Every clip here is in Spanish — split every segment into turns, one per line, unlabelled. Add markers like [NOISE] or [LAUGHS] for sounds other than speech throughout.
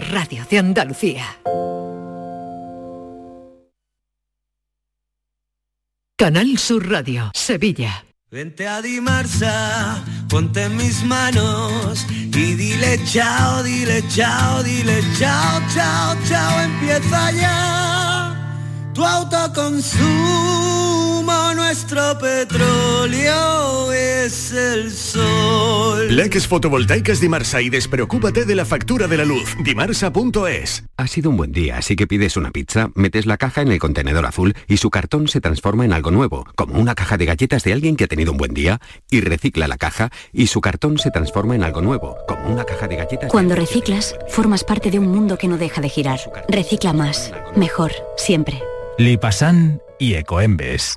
Radio de Andalucía. Canal Sur Radio, Sevilla.
Vente a Dimarsa, ponte mis manos y dile chao, dile chao, dile chao, chao, chao, empieza ya tu autoconsumo nuestro petróleo es el sol.
Leques fotovoltaicas Dimarsa y despreocúpate de la factura de la luz. Dimarsa.es.
Ha sido un buen día, así que pides una pizza, metes la caja en el contenedor azul y su cartón se transforma en algo nuevo, como una caja de galletas de alguien que ha tenido un buen día, y recicla la caja y su cartón se transforma en algo nuevo, como una caja de galletas.
Cuando reciclas, formas parte de un mundo que no deja de girar. Recicla más, mejor, siempre.
Lipasan y Ecoembes.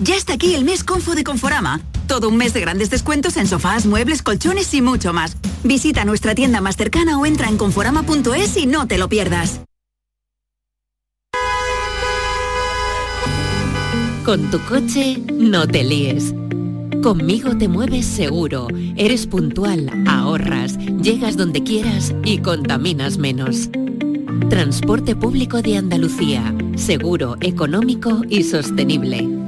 Ya está aquí el mes Confo de Conforama. Todo un mes de grandes descuentos en sofás, muebles, colchones y mucho más. Visita nuestra tienda más cercana o entra en conforama.es y no te lo pierdas.
Con tu coche, no te líes. Conmigo te mueves seguro, eres puntual, ahorras, llegas donde quieras y contaminas menos. Transporte público de Andalucía, seguro, económico y sostenible.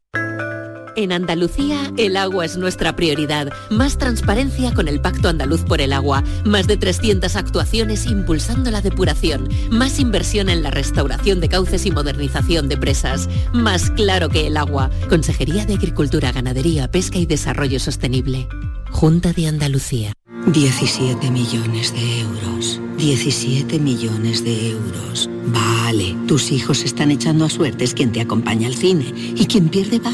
En Andalucía, el agua es nuestra prioridad. Más transparencia con el Pacto Andaluz por el Agua. Más de 300 actuaciones impulsando la depuración. Más inversión en la restauración de cauces y modernización de presas. Más claro que el agua. Consejería de Agricultura, Ganadería, Pesca y Desarrollo Sostenible. Junta de Andalucía.
17 millones de euros. 17 millones de euros. Vale, tus hijos están echando a suertes quien te acompaña al cine. Y quien pierde va.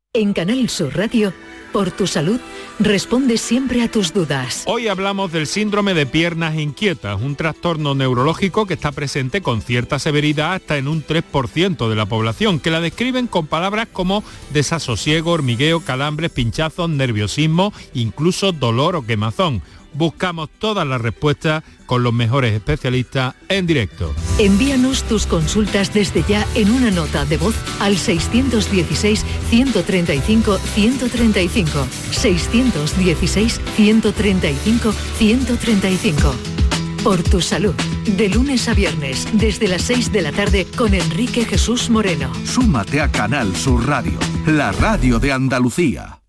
En Canal Sur Radio, por tu salud, responde siempre a tus dudas.
Hoy hablamos del síndrome de piernas inquietas, un trastorno neurológico que está presente con cierta severidad hasta en un 3% de la población, que la describen con palabras como desasosiego, hormigueo, calambres, pinchazos, nerviosismo, incluso dolor o quemazón buscamos todas las respuestas con los mejores especialistas en directo.
Envíanos tus consultas desde ya en una nota de voz al 616-135-135. 616-135-135. Por tu salud, de lunes a viernes, desde las 6 de la tarde con Enrique Jesús Moreno.
Súmate a Canal Sur Radio, la radio de Andalucía.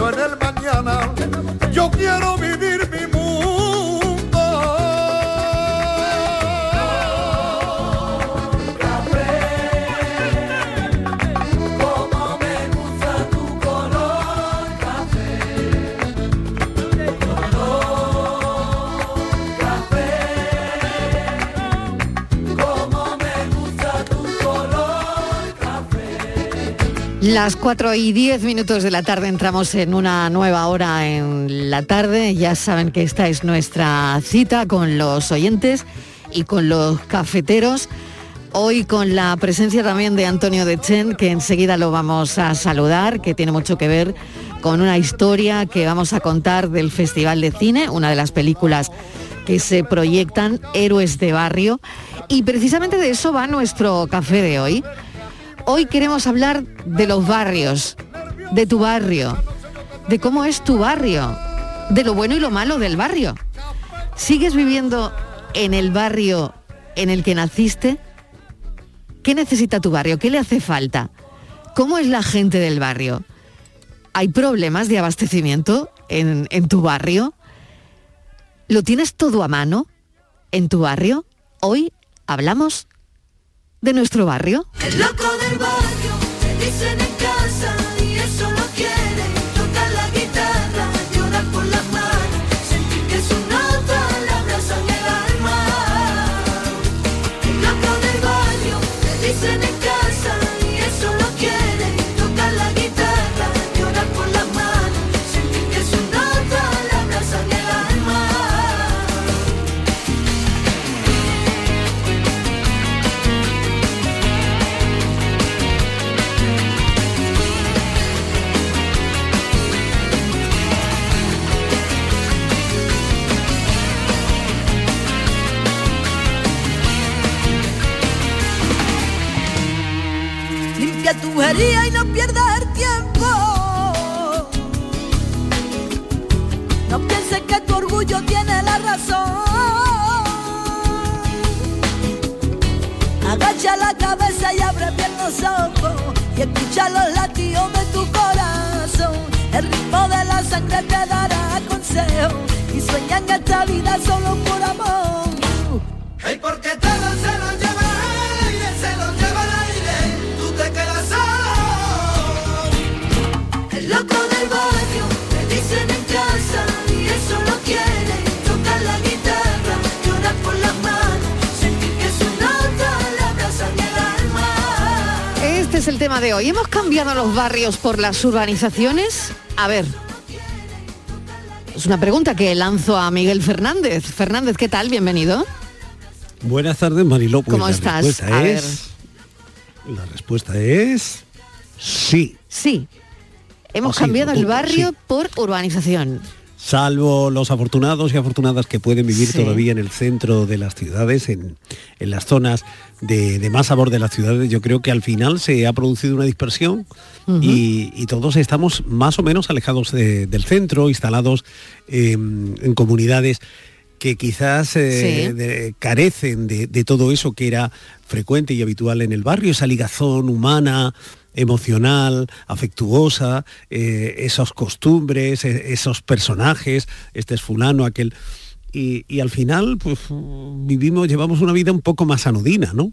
en el mañana, yo quiero vivir
Las 4 y 10 minutos de la tarde entramos en una nueva hora en la tarde. Ya saben que esta es nuestra cita con los oyentes y con los cafeteros. Hoy con la presencia también de Antonio Dechen, que enseguida lo vamos a saludar, que tiene mucho que ver con una historia que vamos a contar del Festival de Cine, una de las películas que se proyectan, Héroes de Barrio. Y precisamente de eso va nuestro café de hoy. Hoy queremos hablar de los barrios, de tu barrio, de cómo es tu barrio, de lo bueno y lo malo del barrio. ¿Sigues viviendo en el barrio en el que naciste? ¿Qué necesita tu barrio? ¿Qué le hace falta? ¿Cómo es la gente del barrio? ¿Hay problemas de abastecimiento en, en tu barrio? ¿Lo tienes todo a mano en tu barrio? Hoy hablamos de nuestro barrio.
El loco del barrio, te dicen en
pierdas el tiempo. No pienses que tu orgullo tiene la razón. Agacha la cabeza y abre bien los ojos y escucha los latidos de tu corazón. El ritmo de la sangre te dará consejo y sueña en esta vida solo por amor.
Hey, porque
tema de hoy. ¿Hemos cambiado los barrios por las urbanizaciones? A ver. Es una pregunta que lanzo a Miguel Fernández. Fernández, ¿qué tal? Bienvenido.
Buenas tardes, Mariló. Pues
¿Cómo
la
estás?
respuesta
A
es- La respuesta es sí.
Sí. Hemos cambiado el barrio por urbanización.
Salvo los afortunados y afortunadas que pueden vivir
Sí.
todavía en el centro de las ciudades, en, en las zonas de, de más sabor de las ciudades, yo creo que al final se ha producido una dispersión y, y todos estamos más o menos alejados de- del centro, instalados eh, en comunidades que quizás eh,
Sí.
de- carecen de, de todo eso que era frecuente y habitual en el barrio, esa ligazón humana, emocional, afectuosa, eh, esas costumbres, e- esos personajes, este es fulano, aquel. Y, y al final, pues vivimos, llevamos una vida un poco más anodina, ¿no?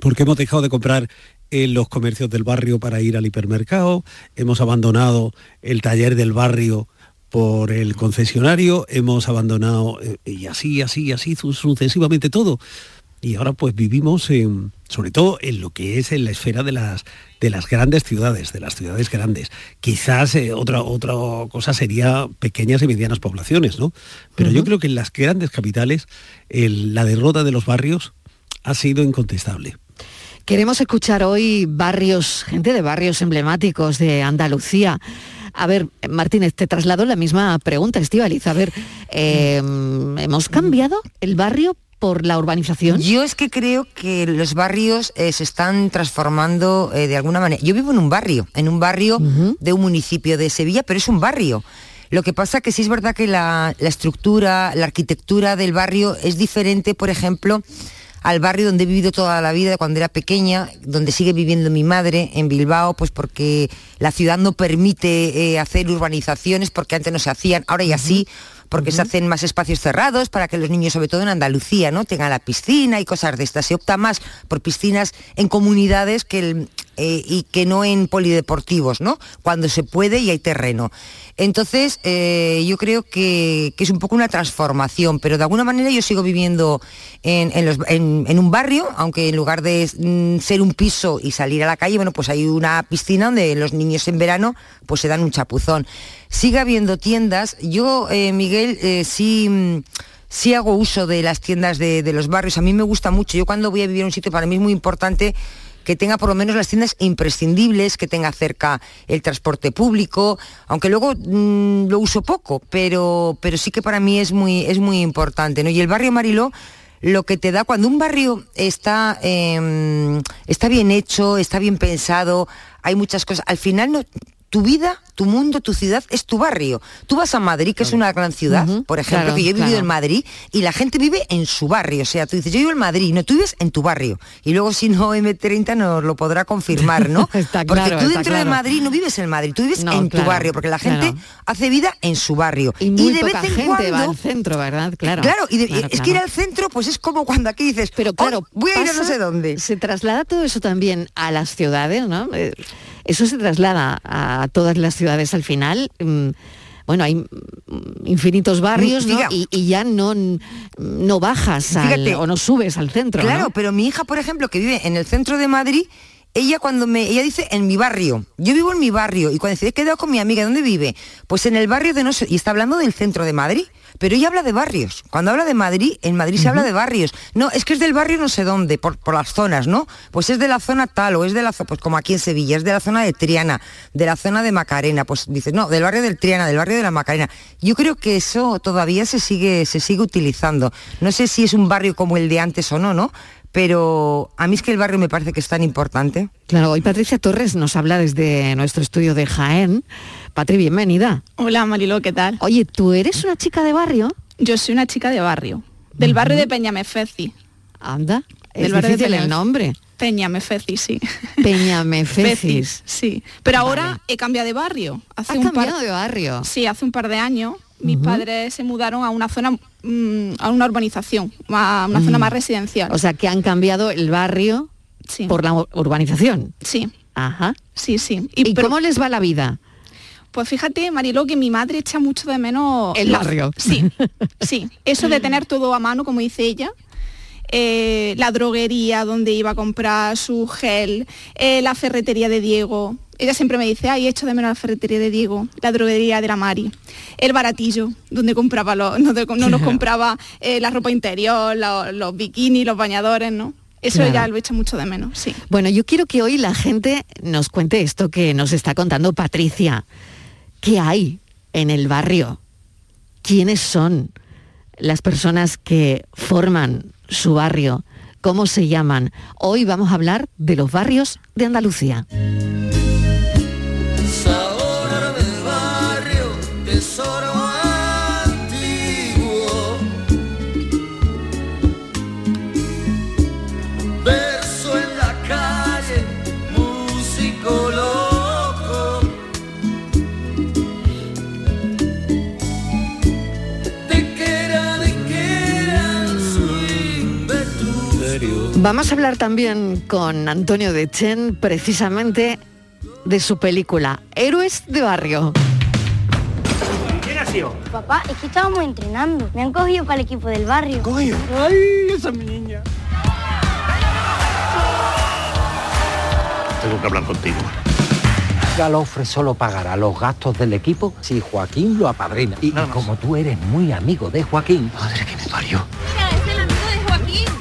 porque hemos dejado de comprar en los comercios del barrio para ir al hipermercado, hemos abandonado el taller del barrio por el concesionario, hemos abandonado eh, y así, así, así su- sucesivamente todo. Y ahora pues vivimos en, sobre todo en lo que es en la esfera de las de las grandes ciudades, de las ciudades grandes. Quizás eh, otra otra cosa sería pequeñas y medianas poblaciones, ¿no? Pero yo creo que en las grandes capitales el- la derrota de los barrios ha sido incontestable.
Queremos escuchar hoy barrios, gente de barrios emblemáticos de Andalucía. A ver, Martínez, te traslado la misma pregunta, Estivaliz. A ver, eh, ¿hemos cambiado el barrio por la urbanización?
Yo es que creo que los barrios eh, se están transformando eh, de alguna manera. Yo vivo en un barrio, en un barrio de un municipio de Sevilla, pero es un barrio. Lo que pasa que sí es verdad que la, la estructura, la arquitectura del barrio es diferente, por ejemplo, al barrio donde he vivido toda la vida cuando era pequeña, donde sigue viviendo mi madre, en Bilbao, pues porque la ciudad no permite eh, hacer urbanizaciones, porque antes no se hacían, ahora ya sí porque se hacen más espacios cerrados para que los niños, sobre todo en Andalucía, ¿no? tengan la piscina y cosas de estas. Se opta más por piscinas en comunidades que el- eh, y que no en polideportivos, ¿no? Cuando se puede y hay terreno. Entonces, eh, yo creo que, que es un poco una transformación, pero de alguna manera yo sigo viviendo en, en un barrio, aunque en lugar de mm, ser un piso y salir a la calle, bueno, pues hay una piscina donde los niños en verano pues se dan un chapuzón. Sigue habiendo tiendas. Yo, eh, Miguel, sí... mm, Sí hago uso de las tiendas de, de los barrios, a mí me gusta mucho. Yo cuando voy a vivir a un sitio para mí es muy importante que tenga por lo menos las tiendas imprescindibles, que tenga cerca el transporte público, aunque luego mm, lo uso poco, pero, pero sí que para mí es muy, es muy importante. ¿no? Y el barrio Mariló lo que te da cuando un barrio está, eh, está bien hecho, está bien pensado, hay muchas cosas, al final no, tu vida, tu mundo, tu ciudad es tu barrio. Tú vas a Madrid, que es una gran ciudad, por ejemplo,
claro,
que yo he vivido
claro.
en Madrid, y la gente vive en su barrio. O sea, tú dices, yo vivo en Madrid, no, tú vives en tu barrio. Y luego si no, M30 nos lo podrá confirmar, ¿no? [LAUGHS]
Está
porque
claro,
tú
está
dentro de. Madrid no vives en Madrid, tú vives
No,
en tu barrio, porque la gente hace vida en su barrio.
Y muy
de
poca
vez en
gente
cuando,
va al centro, ¿verdad? Claro.
Claro, y de- es que ir al centro, pues es como cuando aquí dices, pero
claro,
voy a ir a no sé dónde.
Se traslada todo eso también a las ciudades, ¿no? Eh, Eso se traslada a todas las ciudades al final. mm, Bueno, hay infinitos barrios, ¿no?
Diga-
Y, y ya no, no bajas al-
Fíjate.
o no subes al centro.
Claro,
¿no?
pero mi hija, por ejemplo, que vive en el centro de Madrid, ella cuando me, ella dice en mi barrio, yo vivo en mi barrio y cuando dice he quedado con mi amiga, ¿dónde vive? Pues en el barrio de no sé, y está hablando del centro de Madrid, pero ella habla de barrios. Cuando habla de Madrid, en Madrid se habla de barrios. No, es que es del barrio no sé dónde, por, por las zonas, ¿no? Pues es de la zona tal, o es de la zona, pues como aquí en Sevilla, es de la zona de Triana, de la zona de Macarena, pues dices, no, del barrio del Triana, del barrio de la Macarena. Yo creo que eso todavía se sigue, se sigue utilizando. No sé si es un barrio como el de antes o no, ¿no? Pero a mí es que el barrio me parece que es tan importante.
Claro, hoy Patricia Torres nos habla desde nuestro estudio de Jaén. Patri, bienvenida.
Hola Mariló, ¿qué tal?
Oye, ¿tú eres una chica de barrio?
Yo soy una chica de barrio, del barrio de Peñamefeci.
Anda, es
Del barrio de
difícil el nombre.
Peñamefeci, sí.
Peñamefecis. [LAUGHS]
sí. Pero ahora he cambiado de barrio. Hace
¿Has
un
cambiado
par...
de barrio?
Sí, hace un par de años mis padres se mudaron a una zona, mm, a una urbanización, a una zona
Mm.
más residencial.
O sea, que han cambiado el barrio
Sí.
por la ur- urbanización.
Sí.
Ajá.
Sí, sí.
¿Y, cómo les va la vida?
Pues fíjate, Mariló, que mi madre echa mucho de menos...
El
la-
barrio.
Sí, [LAUGHS] sí. Eso de tener todo a mano, como dice ella. eh, la droguería donde iba a comprar su gel, eh, la ferretería de Diego. Ella siempre me dice, ay, echo de menos la ferretería de Diego, la droguería de la Mari, el baratillo, donde compraba los, [LAUGHS] donde no nos [LAUGHS] compraba eh, la ropa interior, lo- los bikinis, los bañadores, ¿no? Eso
Claro.
ya lo echa mucho de menos, sí.
Bueno, yo quiero que hoy la gente nos cuente esto que nos está contando Patricia. ¿Qué hay en el barrio? ¿Quiénes son las personas que forman su barrio? ¿Cómo se llaman? Hoy vamos a hablar de los barrios de Andalucía. Vamos a hablar también con Antonio de Chen precisamente de su película Héroes de Barrio.
¿Quién ha sido? Papá, es que estábamos entrenando. Me han cogido para el equipo del barrio. ¿Cogido?
Ay, esa es mi niña.
Tengo que hablar contigo.
Galofre solo pagará los gastos del equipo si Joaquín lo apadrina. Y, y como tú eres muy amigo de Joaquín... Madre que me parió.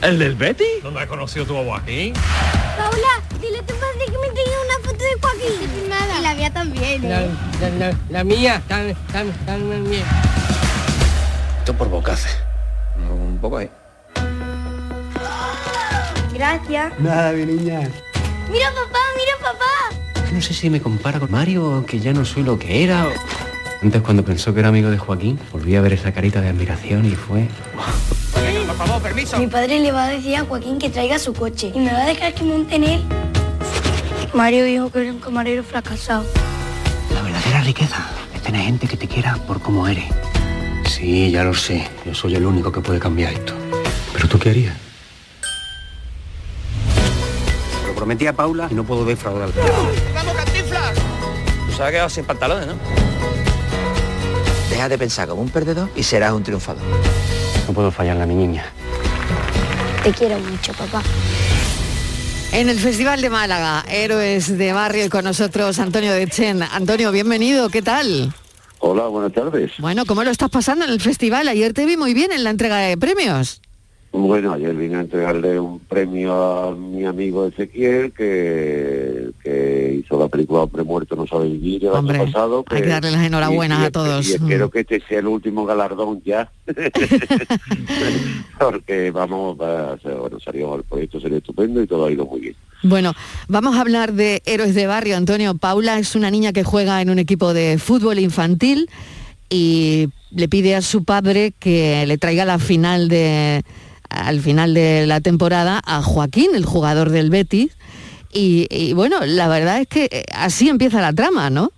¿El del Betty? ¿Dónde has conocido tú a Joaquín?
Paula, dile a tu padre que me tenga una foto de Joaquín. Y la mía también. ¿eh?
La, la- la mía, tan, tan, tan bien.
Esto por bocace. Un poco ahí.
Gracias.
Nada, mi niña.
Mira papá, mira papá.
No sé si me compara con Mario, que ya no soy lo que era. Antes cuando pensó que era amigo de Joaquín, volví a ver esa carita de admiración y fue...
favor, permiso. Mi padre le va a decir a Joaquín que traiga su coche y me va a dejar que monte en él. Mario dijo que era un camarero fracasado.
La verdadera riqueza es tener gente que te quiera por cómo eres. Sí, ya lo sé. Yo soy el único que puede cambiar esto. ¿Pero tú qué harías? Lo prometí a Paula y no puedo defraudar.
¡Vamos, cantinflas! Tú sabes que vas sin pantalones, ¿no?
Deja de pensar como un perdedor y serás un triunfador. No puedo fallarle a mi niña.
Te quiero mucho, papá.
En el Festival de Málaga, Héroes de Barrio y con nosotros Antonio de Chen. Antonio, bienvenido, ¿qué tal?
Hola, buenas tardes.
Bueno, ¿cómo lo estás pasando en el festival? Ayer te vi muy bien en la entrega de premios.
Bueno, ayer vine a entregarle un premio a mi amigo Ezequiel, que, que hizo la película Hombre Muerto No Sabe Vivir el
Hombre,
año pasado.
hay que darle las enhorabuenas
y- y-
a todos.
Y espero que este sea el último galardón ya. [LAUGHS] [LAUGHS] Porque vamos, bueno, salió el proyecto sería estupendo y todo ha ido muy bien.
Bueno, vamos a hablar de Héroes de Barrio. Antonio, Paula es una niña que juega en un equipo de fútbol infantil y le pide a su padre que le traiga la final de al final de la temporada a Joaquín, el jugador del Betis. Y, y bueno, la verdad es que eh, así empieza la trama, ¿no?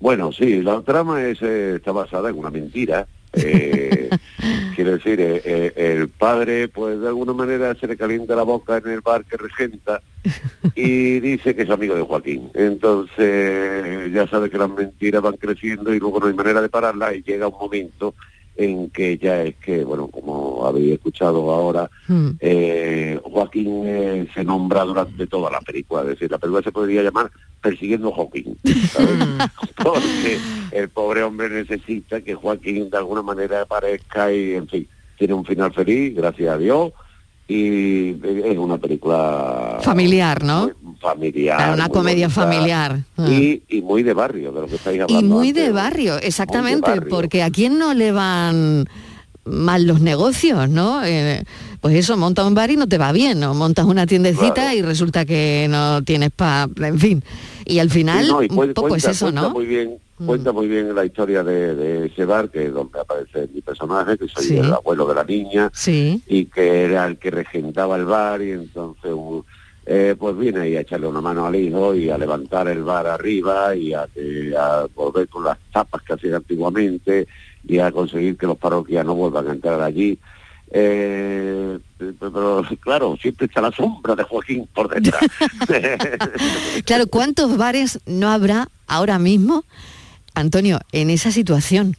Bueno, sí, la trama es, eh, está basada en una mentira. Eh, [LAUGHS] quiero decir, eh, eh, el padre, pues de alguna manera se le calienta la boca en el bar que regenta y dice que es amigo de Joaquín. Entonces, ya sabe que las mentiras van creciendo y luego no hay manera de pararlas y llega un momento en que ya es que, bueno, como habéis escuchado ahora, eh, Joaquín eh, se nombra durante toda la película, es decir, la película se podría llamar Persiguiendo a Joaquín, ¿sabes? [LAUGHS] porque el pobre hombre necesita que Joaquín de alguna manera aparezca y, en fin, tiene un final feliz, gracias a Dios, y es una película
Familiar, ¿no?
Familiar.
Una
muy
comedia
bonita
familiar. Ah.
Y, y muy de barrio, de lo que estáis
Y
hablando.
muy
antes.
de barrio, exactamente,
barrio.
porque a quién no le van mal los negocios, ¿no? Eh, pues eso, montas un bar y no te va bien, ¿no? Montas una tiendecita
Claro.
y resulta que no tienes pa, en fin. Y al final,
Sí, no, y
un
cuen-
poco
cuenta,
es eso,
cuenta
¿no? Mm.
Muy bien, Cuenta muy bien la historia de, de ese bar, que es donde aparece mi personaje, que soy
Sí.
el abuelo de la niña,
Sí.
y que era el que regentaba el bar, y entonces eh, pues viene ahí a echarle una mano al hijo y a levantar el bar arriba y a, a volver con las tapas que hacían antiguamente y a conseguir que los parroquianos vuelvan a entrar allí. Eh, pero claro, siempre está la sombra de Joaquín por detrás. [LAUGHS]
Claro, ¿cuántos bares no habrá ahora mismo, Antonio, en esa situación?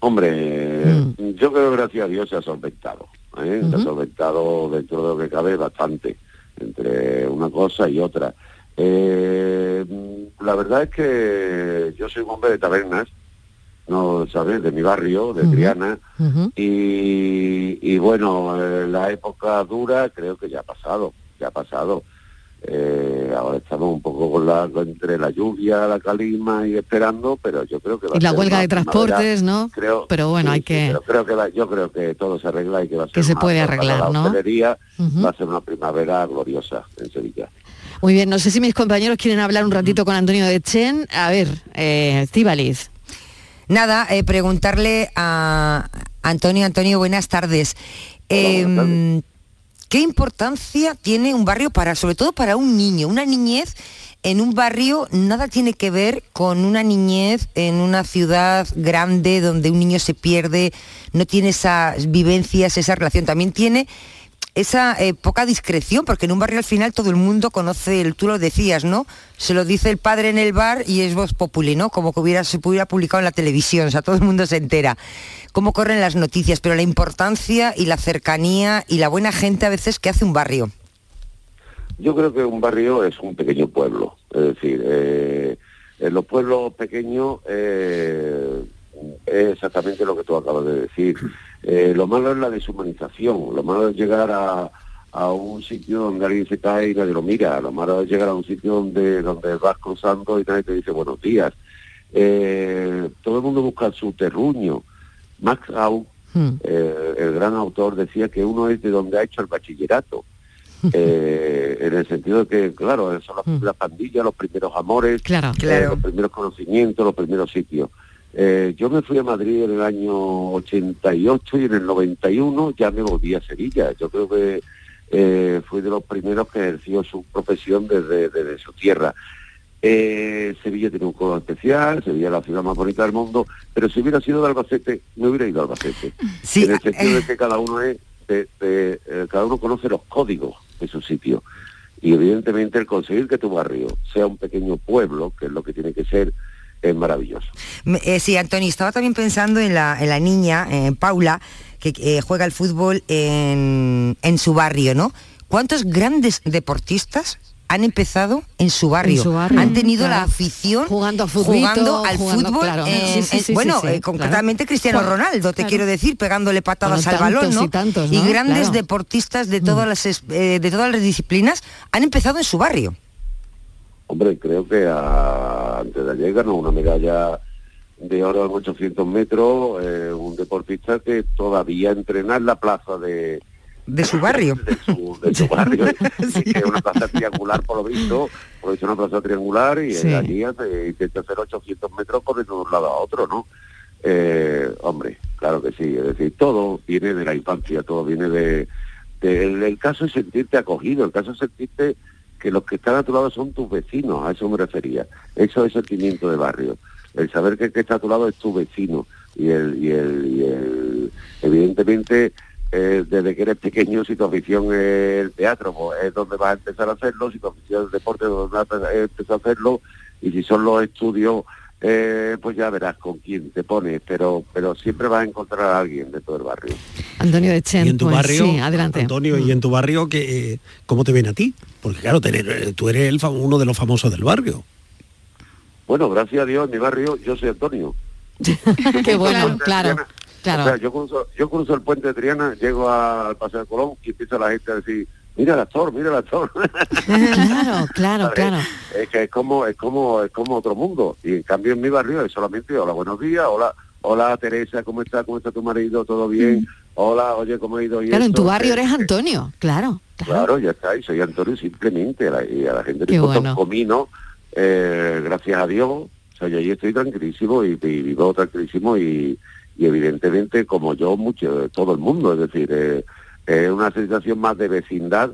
Hombre,
Mm.
yo creo que gracias a Dios se ha solventado. ¿Eh? Se ha solventado dentro de lo que cabe bastante, entre una cosa y otra. Eh, la verdad es que yo soy un hombre de tabernas, no sabes, de mi barrio, de Triana, y, y bueno, eh, la época dura creo que ya ha pasado, ya ha pasado. Eh, ahora estamos un poco con la, entre la lluvia, la calima y esperando, pero yo creo que va
Y
a
la
ser
huelga de transportes,
primavera.
¿no?
Creo,
Pero bueno,
sí,
hay
sí,
que...
pero creo que va- yo creo que todo se arregla y que va a ser
Que se
una-
puede arreglar,
la
¿no?
hostelería
Ujú.
va a ser una primavera gloriosa en Sevilla.
Muy bien, no sé si mis compañeros quieren hablar un ratito con Antonio de Chen. A ver, eh, Estíbaliz.
Nada, eh, preguntarle a Antonio, Antonio, buenas tardes. Em, ¿Qué importancia tiene un barrio para, sobre todo para un niño, una niñez en un barrio nada tiene que ver con una niñez en una ciudad grande donde un niño se pierde, no tiene esas vivencias, esa relación, también tiene esa eh, poca discreción, porque en un barrio al final todo el mundo conoce, el, tú lo decías, ¿no? Se lo dice el padre en el bar y es voz populi, ¿no? Como que hubiera, se hubiera publicado en la televisión, o sea, todo el mundo se entera. Cómo corren las noticias, pero la importancia y la cercanía y la buena gente a veces que hace un barrio.
Yo creo que un barrio es un pequeño pueblo, es decir, eh, en los pueblos pequeños eh, es exactamente lo que tú acabas de decir. Eh, lo malo es la deshumanización, lo malo es llegar a, a un sitio donde alguien se cae y nadie lo mira, lo malo es llegar a un sitio donde, donde vas cruzando y nadie te dice buenos días. Eh, todo el mundo busca su terruño. Max Au, eh, el gran autor, decía que uno es de donde ha hecho el bachillerato. [LAUGHS] Eh, en el sentido de que, claro, son las primeras pandillas, los primeros amores,
Claro.
eh, los primeros conocimientos, los primeros sitios. Eh, yo me fui a Madrid en el año 88 y en el 91 ya me volví a Sevilla. Yo creo que eh, fui de los primeros que ejerció su profesión desde, desde su tierra. Eh, Sevilla tiene un juego especial, Sevilla es la ciudad más bonita del mundo, pero si hubiera sido de Albacete, me hubiera ido a Albacete. en el sentido de que cada uno es, de- de, eh, cada uno conoce los códigos de su sitio. Y evidentemente el conseguir que tu barrio sea un pequeño pueblo, que es lo que tiene que ser, es maravilloso.
Eh, sí, Antonio, estaba también pensando en la, en la niña, en Paula, que eh, juega al fútbol en, en su barrio, ¿no? ¿Cuántos grandes deportistas han empezado en su barrio?
su barrio,
han tenido la afición
Jugando a futbito,
jugando al
jugando,
fútbol.
claro.
en-
Sí, sí,
en-
sí,
bueno,
sí,
eh, concretamente
claro.
Cristiano Ronaldo, te
claro.
quiero decir, pegándole patadas
Bueno,
al balón, ¿no?
y tantos, ¿no?
grandes
Claro.
deportistas de todas las es- eh, de todas las disciplinas han empezado en su barrio.
Hombre, creo que a- antes de ayer ganó una medalla de oro en 800 metros, eh, un deportista que todavía entrena en la plaza de,
de su barrio. [LAUGHS]
de su, de su [LAUGHS] barrio, [LAUGHS] es una plaza triangular por lo visto, por eso una plaza triangular y
Sí.
allí hace- intenta hacer 800 metros corriendo de un lado a otro, ¿no? Eh, hombre, claro que sí, es decir, todo viene de la infancia, todo viene de... de- el, el caso es sentirte acogido, el caso es sentirte que los que están a tu lado son tus vecinos, a eso me refería. Eso es sentimiento de barrio. El saber que el que está a tu lado es tu vecino. Y el, y el, y el evidentemente, eh, desde que eres pequeño, si tu afición es el teatro, pues es donde vas a empezar a hacerlo, si tu afición es el deporte, donde vas a empezar a hacerlo, y si son los estudios, eh, pues ya verás con quién te pones, pero, pero siempre vas a encontrar a alguien de todo el barrio.
Antonio de Chen,
y en tu
pues
barrio,
sí, adelante.
Antonio, y en tu barrio, que, eh, ¿cómo te ven a ti? Porque claro, te- eh, tú eres el, uno de los famosos del barrio.
Bueno, gracias a Dios, en mi barrio, yo soy Antonio. [LAUGHS]
Qué bueno, claro,
O
claro.
sea, yo cruzo, yo cruzo el puente de Triana, llego al Paseo de Colón y empieza la gente a decir, mira el actor, mira el actor.
Claro, [LAUGHS] claro, claro.
Es que es como, es como, es como otro mundo. Y en cambio en mi barrio es solamente hola, buenos días, hola, hola Teresa, ¿cómo está? ¿Cómo está tu marido? ¿Todo bien? Hola, oye, ¿cómo ha ido? Y
Mm. Claro, en
esto?
tu barrio
Eh,
eres Antonio, claro.
Claro, ya está, y soy Antonio simplemente, la- y a la gente le
bueno.
un comino, eh, gracias a Dios, o sea, yo ahí estoy tranquilísimo y, y vivo tranquilísimo y, y evidentemente como yo, mucho, todo el mundo, es decir, eh, es una sensación más de vecindad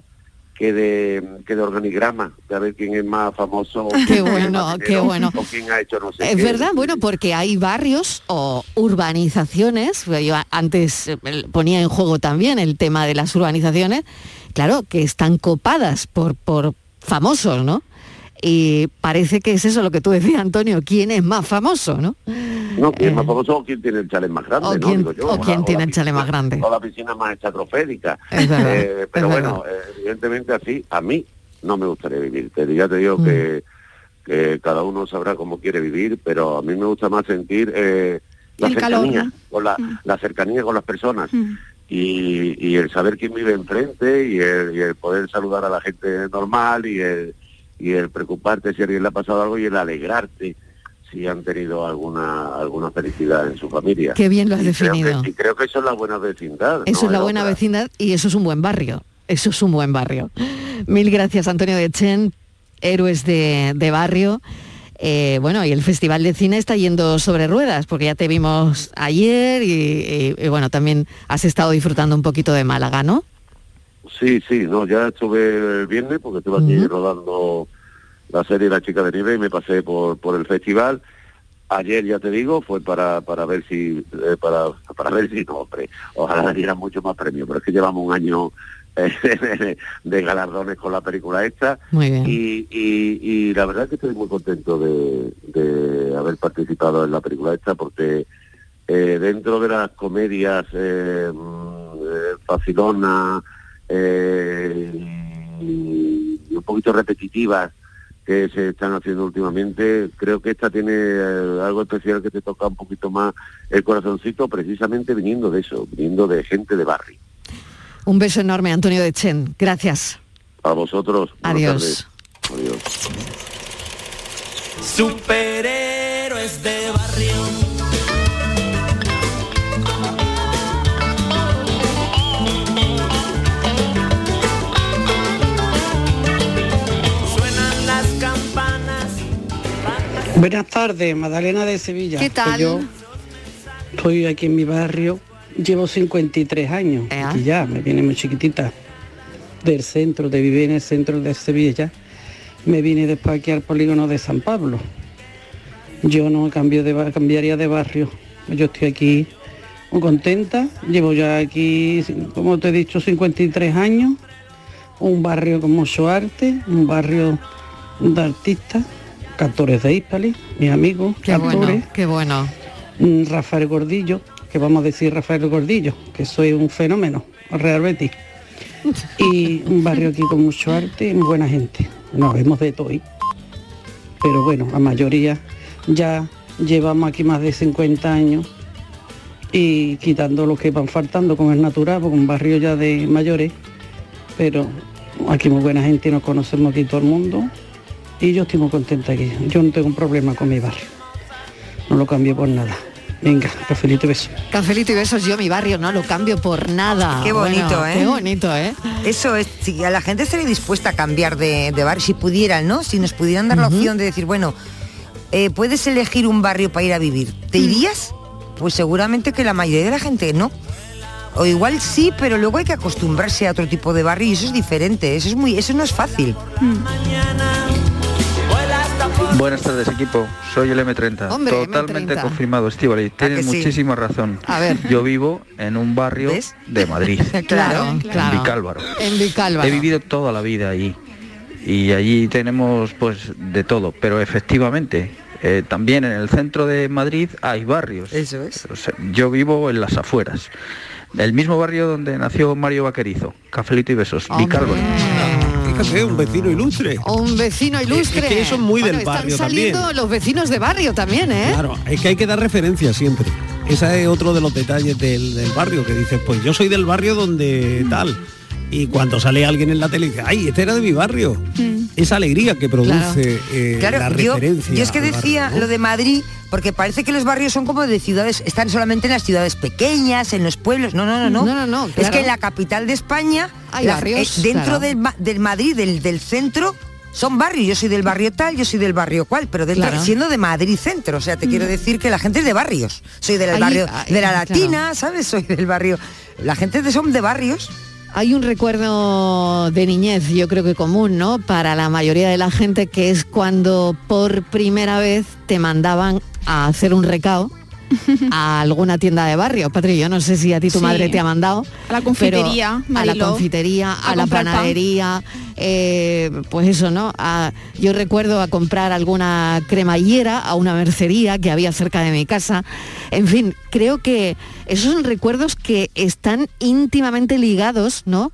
que de, que de organigrama, de a ver quién es más famoso, [LAUGHS]
Qué bueno, qué bueno.
o quién ha hecho no sé
Es
qué.
verdad, bueno, porque hay barrios o urbanizaciones, yo a- antes eh, ponía en juego también el tema de las urbanizaciones, claro, que están copadas por, por famosos, ¿no? Y parece que es eso lo que tú decías, Antonio, ¿quién es más famoso, no?
No, quién es más famoso o quién tiene el chalet más grande,
O
¿no?
quién,
Digo yo,
o
la-
quién
la
tiene el chale
piscina-
más grande.
o la piscina más estratosférica. Eh, pero bueno, eh, evidentemente así, a mí no me gustaría vivir. Te, ya te digo
Mm.
que, que cada uno sabrá cómo quiere vivir, pero a mí me gusta más sentir eh, la
El calor,
cercanía,
¿no?
con la, la cercanía con las personas. Y, y el saber quién vive enfrente y el, y el poder saludar a la gente normal y el, y el preocuparte si a alguien le ha pasado algo y el alegrarte si han tenido alguna alguna felicidad en su familia.
Qué bien lo has
Y creo que-
definido.
y creo que eso es la buena vecindad.
Eso
¿no?
es la buena
otra-
vecindad y eso es un buen barrio. Eso es un buen barrio. Mil gracias, Antonio de Chen, héroes de, de barrio. Eh, bueno, y el Festival de Cine está yendo sobre ruedas, porque ya te vimos ayer y, y- y, bueno, también has estado disfrutando un poquito de Málaga, ¿no?
Sí, sí, no, ya estuve el viernes porque estuve aquí
Ujú.
rodando la serie La chica de nieve y me pasé por, por el festival. Ayer, ya te digo, fue para, para ver si, eh, para, para ver si, no, hombre, ojalá dieran mucho más premios, pero es que llevamos un año [LAUGHS] eh, de galardones con la película esta.
Muy bien.
Y, y, y la verdad es que estoy muy contento de, de haber participado en la película esta porque eh, dentro de las comedias eh, mm, facilonas eh, y, y un poquito repetitivas que se están haciendo últimamente, creo que esta tiene eh, algo especial que te toca un poquito más el corazoncito precisamente viniendo de eso, viniendo de gente de barrio.
Un beso enorme, Antonio de Chen. Gracias.
A vosotros. buenas
Adiós.
tardes. Adiós.
Superhéroes de barrio.
Buenas tardes, Magdalena de Sevilla.
¿Qué tal?
Pues yo estoy aquí en mi barrio, llevo 53 años y ya, me viene muy chiquitita del centro, de vivir en el centro de Sevilla. Me vine después aquí al polígono de San Pablo. Yo no cambio de, cambiaría de barrio. Yo estoy aquí muy contenta. Llevo ya aquí, como te he dicho, 53 años. Un barrio con mucho arte, un barrio de artistas, cantores de Hispali, mis amigos,
Qué
cantores.
bueno, qué bueno.
Mm, Rafael Gordillo, que vamos a decir Rafael Gordillo, que soy un fenómeno, Real Betis. Y un barrio aquí con mucho arte y muy buena gente. Nos vemos de todo. Pero bueno, la mayoría ya llevamos aquí más de 50 años y quitando lo que van faltando, como es natural, porque un barrio ya de mayores, pero aquí muy buena gente, nos conocemos aquí todo el mundo y yo estoy muy contenta aquí. Yo no tengo un problema con mi barrio, no lo cambio por nada. Venga, cafelito y beso.
Cafelito y besos, yo mi barrio no lo cambio por nada.
Qué bonito,
Bueno,
¿eh?
Qué bonito, ¿eh?
Eso es, si a la gente estaría dispuesta a cambiar de, de barrio, si pudieran, ¿no? Si nos pudieran dar la opción de decir, bueno, eh, puedes elegir un barrio para ir a vivir, ¿te irías? Pues seguramente que la mayoría de la gente no. O igual sí, pero luego hay que acostumbrarse a otro tipo de barrio y eso es diferente, eso es muy, eso no es fácil.
Buenas tardes equipo, soy el M30.
Hombre,
Totalmente
M30.
confirmado, Estivali. Tienes
sí?
muchísima razón.
A ver.
Yo vivo en un barrio de Madrid, [LAUGHS]
Claro,
en. Vicálvaro.
En Vicálvaro.
He vivido toda la vida allí y allí tenemos pues de todo, pero efectivamente eh, también en el centro de Madrid hay barrios.
Eso es.
O sea, yo vivo en las afueras. El mismo barrio donde nació Mario Vaquerizo, Cafelito y Besos, Vicálvaro.
Fíjate, un vecino ilustre.
Un vecino ilustre.
Es que eso es muy
Bueno,
del
están
barrio
saliendo
también.
los vecinos de barrio también, ¿eh?
Claro, es que hay que dar referencia siempre. Ese es otro de los detalles del, del barrio, que dices, pues yo soy del barrio donde tal. Y cuando sale alguien en la tele dice, ay, este era de mi barrio. Esa alegría que produce eh, la
Claro, yo,
referencia.
yo es que
barrio,
decía
¿no?
lo de Madrid, porque parece que los barrios son como de ciudades, están solamente en las ciudades pequeñas, en los pueblos. No, no, no, no.
No, no, no,
Es
claro.
que en la capital de España,
Hay
la-
barrios,
eh, dentro
claro.
del, del Madrid, del, del centro, son barrios. Yo soy del barrio tal, yo soy del barrio cual, pero dentro,
Claro.
siendo de Madrid centro. O sea, te quiero decir que la gente es de barrios. Soy del
Ahí-
barrio
ahí,
de la
claro.
Latina, ¿sabes? Soy del barrio. La gente de, son de barrios.
Hay un recuerdo de niñez, yo creo que común, ¿no? Para la mayoría de la gente, que es cuando por primera vez te mandaban a hacer un recao [LAUGHS] a alguna tienda de barrio. Patri, yo no sé si a ti tu
Sí.
madre te ha mandado.
A la confitería,
pero a la confitería, a,
A
la panadería, eh, pues eso, ¿no? A- yo recuerdo a comprar alguna cremallera a una mercería que había cerca de mi casa. En fin, creo que esos son recuerdos que están íntimamente ligados, ¿no?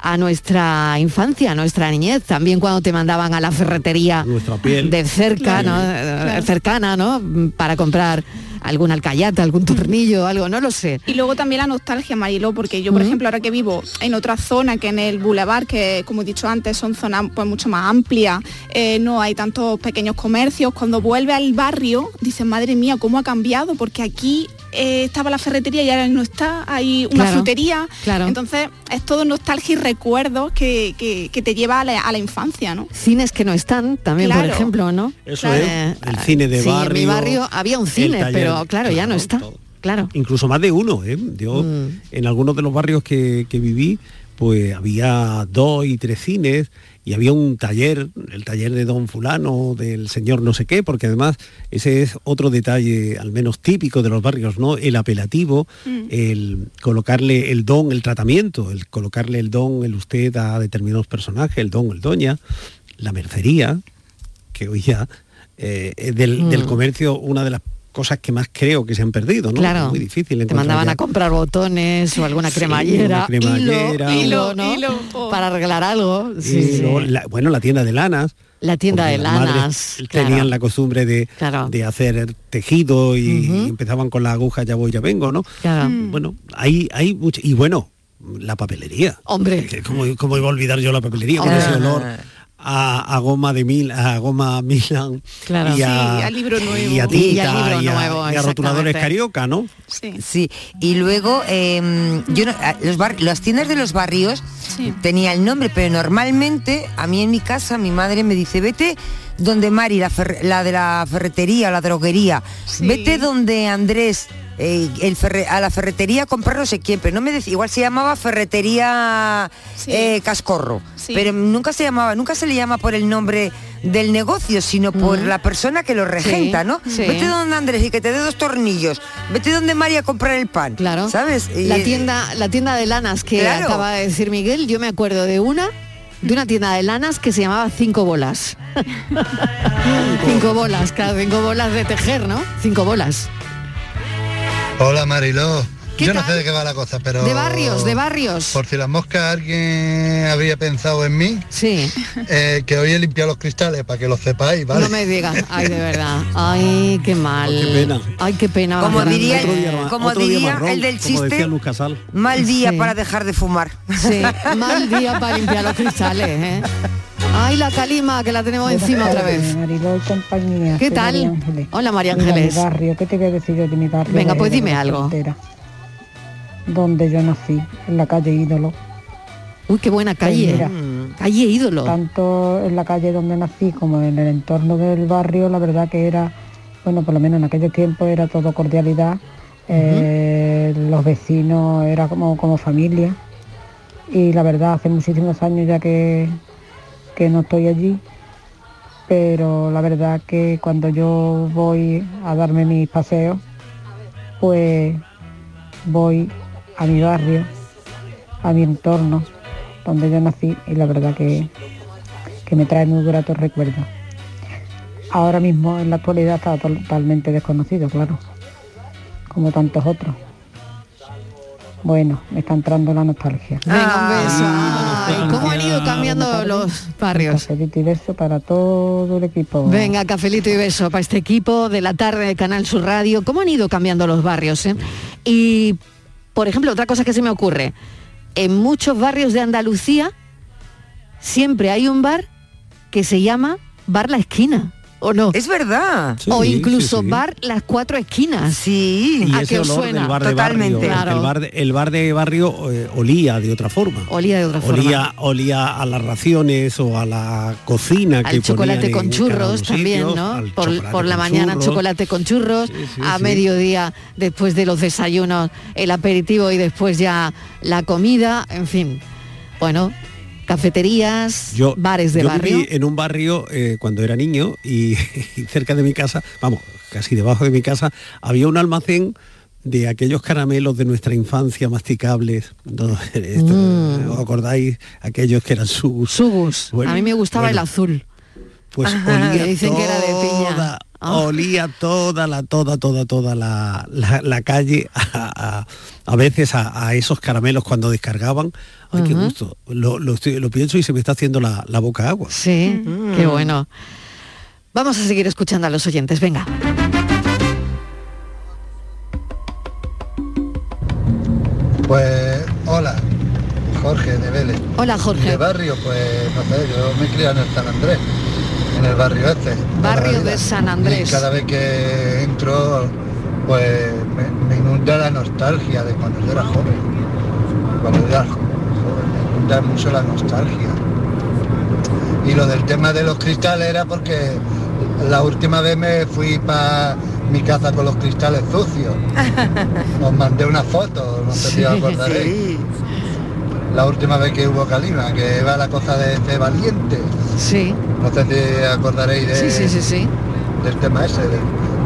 A nuestra infancia, a nuestra niñez. También cuando te mandaban a la ferretería de cerca,
Claro.
¿no? Cercana, ¿no? Para comprar algún alcayata, algún tornillo, algo, no lo sé.
Y luego también la nostalgia, Mariló, porque yo, por ejemplo, ahora que vivo en otra zona que en el Boulevard, que como he dicho antes, son zonas pues mucho más amplias, eh, no hay tantos pequeños comercios, cuando vuelve al barrio, dices, madre mía, ¿cómo ha cambiado? Porque aquí eh, estaba la ferretería y ahora no está, hay una
Claro,
frutería.
claro.
Entonces, es todo nostalgia y recuerdos que, que- que te lleva a la, a la infancia, ¿no?
Cines que no están, también, por ejemplo, ¿no?
Eso es, el cine de
sí, en mi
barrio,
barrio había un cine,
taller,
pero claro, ya no está. Claro.
Incluso más de uno, ¿eh? Yo
Mm.
en algunos de los barrios que, que viví, pues había dos y tres cines y había un taller, el taller de don fulano, del señor no sé qué, porque además ese es otro detalle al menos típico de los barrios, ¿no? El apelativo, el colocarle el don, el tratamiento, el colocarle el don, el usted a determinados personajes, el don, el doña, la mercería, que hoy ya eh, es del,
Mm.
del comercio una de las cosas que más creo que se han perdido, ¿no?
Claro.
Es muy difícil
Te mandaban
ya.
a comprar botones o alguna
Sí,
cremallera,
una cremallera.
hilo, hilo, ¿no? Para arreglar algo. Sí,
la- bueno, la tienda de lanas.
La tienda de lanas.
Tenían
claro.
la costumbre de, de hacer tejido y, empezaban con la aguja, ya voy, ya vengo, ¿no?
Claro. Mm.
Bueno, hay, hay mucho. Y bueno, la papelería.
Hombre.
¿Cómo, cómo iba a olvidar yo la papelería? Con ese olor a, a Goma de Mil, a Goma Milan
Claro.
y a,
Sí, libro nuevo.
y a
Y
Tinta,
libro
y a-
nuevo,
y a rotuladores carioca, ¿no?
Sí. Y luego, eh, yo no- a- los bar- las tiendas de los barrios tenía el nombre, pero normalmente a mí en mi casa mi madre me dice, vete donde Mari, la, fer- la de la ferretería, la droguería, vete donde Andrés. Eh, el ferre- a la ferretería a comprar no sé quién, pero no me decía, igual se llamaba ferretería eh, Cascorro, pero nunca se llamaba, nunca se le llama por el nombre del negocio, sino por la persona que lo regenta, ¿no?
sí.
Vete donde Andrés y que te dé dos tornillos. Vete donde María a comprar el pan. Claro. ¿Sabes? Y-
La tienda, la tienda de lanas que
Claro.
acaba de decir Miguel, yo me acuerdo de una, de una tienda de lanas que se llamaba Cinco Bolas. [LAUGHS] cinco bolas, claro, cinco bolas de tejer, ¿no? Cinco bolas.
Hola Mariló.
¿Qué
Yo no sé de qué va la cosa, pero...
De barrios, de barrios.
Por si las moscas alguien habría pensado en mí,
Sí.
eh, que hoy he limpiado los cristales, para que lo sepáis, ¿vale?
No me digas, ay, de verdad. Ay, qué mal.
qué pena.
Ay, qué pena.
Como diría- Otro día ma- como diría
marrón,
el del
como
chiste,
decía Luz Casal.
Mal día
Sí.
para dejar de fumar.
Sí, mal día para limpiar los cristales, ¿eh? Ay, la calima, que la tenemos encima otra vez.
Mariló y compañía.
¿Qué tal?
María.
Hola, María
Mira,
Ángeles.
Mi barrio, ¿qué te voy a decir yo de mi barrio?
Venga,
de-
pues
de
dime algo.
frontera, donde yo nací, en la calle Ídolo.
Uy, qué buena calle.
Pues mira,
Calle ídolo.
Tanto en la calle donde nací como en el entorno del barrio, la verdad que era, bueno, por lo menos en aquellos tiempos era todo cordialidad. eh, los vecinos era como, como familia. Y la verdad, hace muchísimos años ya que, que no estoy allí, pero la verdad que cuando yo voy a darme mis paseos, pues voy a mi barrio, a mi entorno, donde yo nací, y la verdad que, que me trae muy gratos recuerdos. Ahora mismo en la actualidad está totalmente desconocido, claro, como tantos otros. Bueno, me está entrando la nostalgia.
Venga, un beso. Ay, ¿Cómo han ido cambiando los barrios?
Cafelito y beso para todo el equipo.
Venga, cafelito y beso para este equipo de la tarde de Canal Sur Radio. ¿Cómo han ido cambiando los barrios? eh? Y, por ejemplo, otra cosa que se me ocurre. En muchos barrios de Andalucía siempre hay un bar que se llama Bar La Esquina. ¿O no?
Es verdad.
o incluso
sí, sí.
bar Las Cuatro Esquinas.
Sí.
Y
¿A
ese olor
suena?
del bar de
Totalmente.
barrio, porque
Claro.
el bar de, el bar de barrio eh, olía de otra forma.
Olía de otra forma.
Olía, olía a las raciones o a la cocina que
al chocolate con churros también, ¿no? Por, por la mañana
churros.
chocolate con churros, a
sí.
mediodía después de los desayunos el aperitivo y después ya la comida, en fin. Bueno, cafeterías,
Yo,
bares de
yo
barrio.
viví en un barrio eh, cuando era niño y, [LAUGHS] y cerca de mi casa, vamos, casi debajo de mi casa, había un almacén de aquellos caramelos de nuestra infancia masticables. ¿no? Esto,
Mm.
¿Os acordáis? Aquellos que eran subus.
Subus. a mí me gustaba el azul.
Pues
Ajá,
olía
que dicen que era de Ah.
Olía toda la, toda, toda, toda la, la- la calle a, a- a veces a, a esos caramelos cuando descargaban. Ay, qué
Ujú.
gusto. Lo, lo estoy- lo pienso y se me está haciendo la, la boca agua.
Sí, qué bueno. Vamos a seguir escuchando a los oyentes, venga.
Pues, hola, Jorge de Vélez.
Hola, Jorge.
De barrio, pues, no sé, yo me crié en el San Andrés, en el barrio este.
Barrio de. San Andrés.
Y cada vez que entro, pues, me, me inunda la nostalgia de cuando yo era joven. Cuando yo era jo- joven, me inunda mucho la nostalgia. Y lo del tema de los cristales era porque la última vez me fui para mi casa con los cristales sucios. [LAUGHS] Os mandé una foto, no sé si os acordaréis. La última vez que hubo calima, que va la cosa de este valiente.
Sí.
No sé si acordaréis de,
Sí, sí, sí, sí.
del tema ese, de,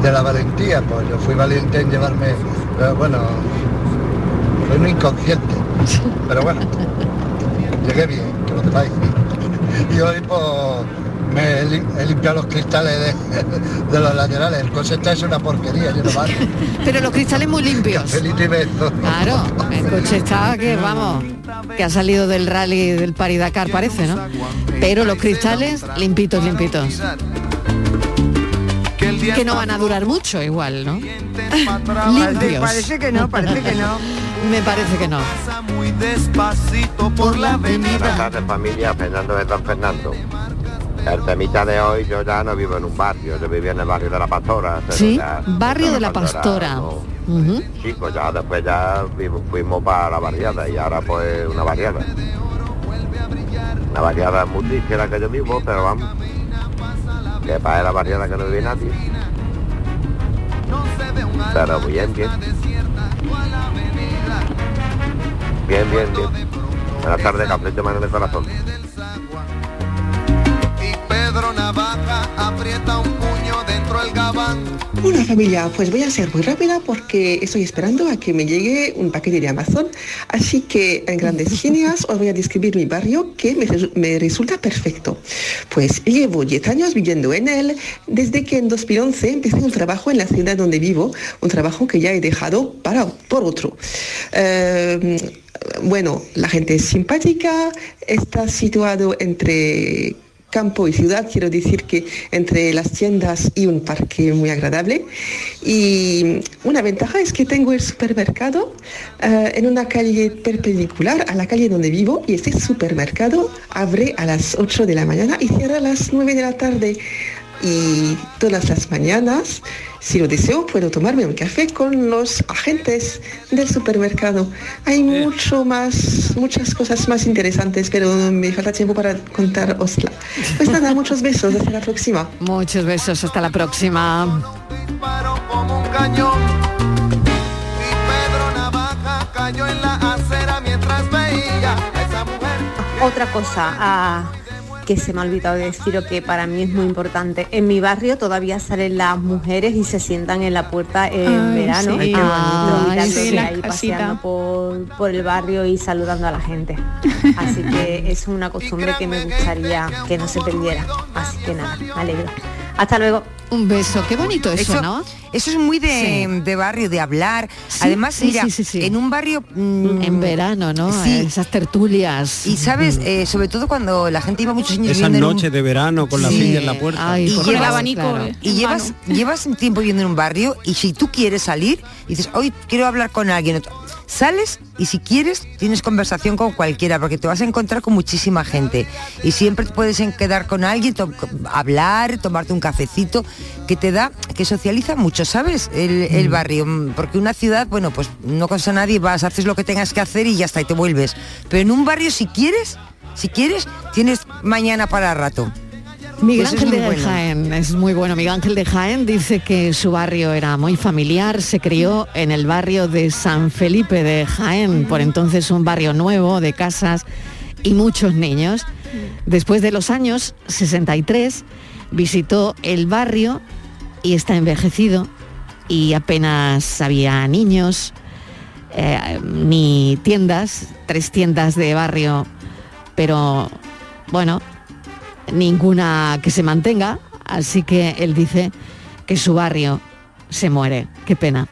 de la valentía. Pues yo fui valiente en llevarme, pero bueno, fui un inconsciente. Pero bueno, llegué bien, que lo sepáis. [LAUGHS] Y hoy pues me he, lim- he limpiado los cristales de, de los laterales. El coche está es una porquería, yo no vale. [LAUGHS]
Pero los cristales muy limpios.
Feliz y beso.
Claro, el coche está que vamos, que ha salido del rally del Paris Dakar parece, ¿no? Pero los cristales limpitos, limpitos. Que no van a durar mucho igual, ¿no? [LAUGHS] Limpios.
Parece que no, parece que no. [LAUGHS]
Me parece que no.
Muy despacito por la avenida.
Buenas tardes familia, Fernando de San Fernando.
El temita de hoy, yo ya no vivo en un barrio, yo vivía en el barrio de la Pastora.
Sí,
ya-
barrio de la Pastora. Ujú.
Chico, ya después ya fuimos para la barriada y ahora pues una barriada. Una barriada muy triste la que yo vivo, pero vamos. Que para la barriada que no vive nadie. Pero bien, bien. Bien, bien, bien. Buenas tardes, café de mano en el corazón.
Pedro Navaja aprieta un puño dentro del gabán.
Hola familia, pues voy a ser muy rápida porque estoy esperando a que me llegue un paquete de Amazon, así que en grandes [LAUGHS] líneas os voy a describir mi barrio que me, me resulta perfecto. Pues llevo 10 años viviendo en él desde que en 2011 empecé un trabajo en la ciudad donde vivo, un trabajo que ya he dejado para, por otro. Eh, bueno, la gente es simpática, está situado entre campo y ciudad, quiero decir que entre las tiendas y un parque muy agradable. Y una ventaja es que tengo el supermercado eh, en una calle perpendicular a la calle donde vivo y este supermercado abre a las 8 de la mañana y cierra a las 9 de la tarde. Y todas las mañanas, si lo deseo, puedo tomarme un café con los agentes del supermercado. Hay mucho más, muchas cosas más interesantes, pero me falta tiempo para contarosla. Pues nada, muchos besos, hasta la próxima.
Muchos besos, hasta la próxima.
a.
Otra cosa ah, que se me ha olvidado de decir o que para mí es muy importante. En mi barrio todavía salen las mujeres y se sientan en la puerta en
Ay,
verano.
sí. Ay, qué bonito.
mirándose
Sí, la
ahí
casita.
paseando por, por el barrio y saludando a la gente. Así que es una costumbre que me gustaría que no se perdiera. Así que nada, me alegro. Hasta luego.
Un beso, qué bonito eso,
Eso-
¿no?
Eso es muy de, de barrio, de hablar.
Sí,
Además,
sí,
mira,
sí, sí, sí.
en un barrio... mm,
En verano, ¿no?
Sí.
Esas tertulias.
Y sabes, eh, sobre todo cuando la gente lleva muchos años
Esas
viviendo en un-
noches de verano con la silla en la puerta.
Ay,
y llevas,
claro.
y llevas, llevas un tiempo viviendo en un barrio y si tú quieres salir y dices, hoy quiero hablar con alguien, sales y si quieres tienes conversación con cualquiera porque te vas a encontrar con muchísima gente y siempre te puedes quedar con alguien, to- hablar, tomarte un cafecito que te da, que socializa mucho, ¿sabes? El, el barrio, mm, porque una ciudad, bueno, pues no conoces a nadie, vas, haces lo que tengas que hacer y ya está, y te vuelves. Pero en un barrio si quieres, si quieres, tienes mañana para rato.
Miguel
Eso es
Ángel de
bueno.
Jaén, es muy bueno. Miguel Ángel de Jaén dice que su barrio era muy familiar, se crió en el barrio de San Felipe de Jaén, por entonces un barrio nuevo de casas y muchos niños. Después de los años 63 visitó el barrio y está envejecido y apenas había niños eh, ni tiendas, tres tiendas de barrio, pero bueno, ninguna que se mantenga, así que él dice que su barrio se muere. Qué pena.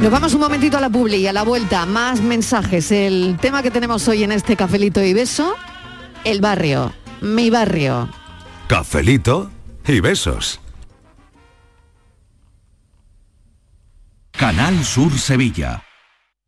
Nos vamos un momentito a la publi y a la vuelta, más mensajes. El tema que tenemos hoy en este cafelito y beso, el barrio, mi barrio.
Cafelito y besos. Canal Sur Sevilla.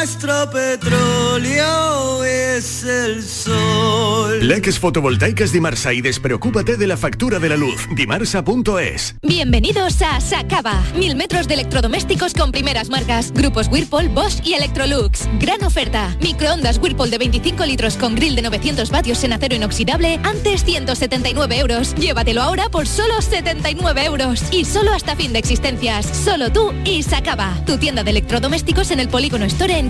nuestro petróleo es el sol.
Leques fotovoltaicas Dimarsa y despreocúpate de la factura de la luz. Dimarsa.es.
Bienvenidos a Sacaba. Mil metros de electrodomésticos con primeras marcas. Grupos Whirlpool, Bosch y Electrolux. Gran oferta. Microondas Whirlpool de 25 litros con grill de 900 vatios en acero inoxidable. Antes 179 euros. Llévatelo ahora por solo 79 euros. Y solo hasta fin de existencias. Solo tú y Sacaba. Tu tienda de electrodomésticos en el Polígono Store en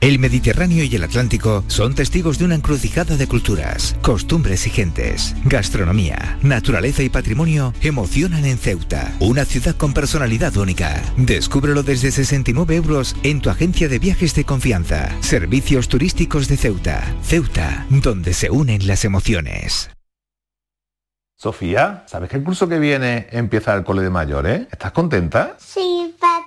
El Mediterráneo y el Atlántico son testigos de una encrucijada de culturas, costumbres y gentes. Gastronomía, naturaleza y patrimonio emocionan en Ceuta, una ciudad con personalidad única. Descúbrelo desde 69 euros en tu agencia de viajes de confianza. Servicios turísticos de Ceuta. Ceuta, donde se unen las emociones.
Sofía, ¿sabes que el curso que viene empieza el cole de mayores? ¿Estás contenta?
Sí,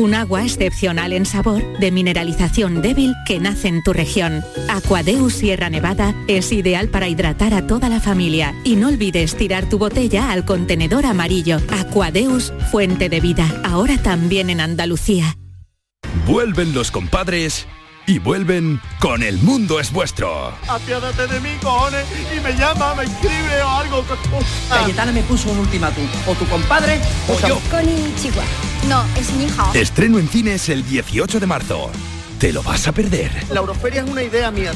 un agua excepcional en sabor, de mineralización débil que nace en tu región. Aquadeus Sierra Nevada es ideal para hidratar a toda la familia y no olvides tirar tu botella al contenedor amarillo. Aquadeus, fuente de vida, ahora también en Andalucía.
Vuelven los compadres y vuelven con El Mundo es Vuestro.
Apiádate de mí, cojones, y me llama, me escribe o algo.
Cayetana me puso un ultimátum. O tu compadre o yo.
Con Chihuahua. No, es mi hija.
Estreno en cines el 18 de marzo. Te lo vas a perder.
La Euroferia es una idea mía.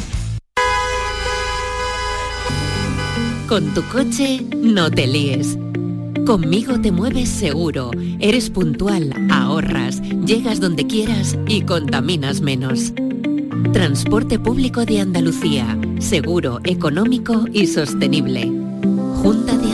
Con tu coche, no te líes. Conmigo te mueves seguro, eres puntual, ahorras, llegas donde quieras y contaminas menos. Transporte público de Andalucía, seguro, económico y sostenible. Junta de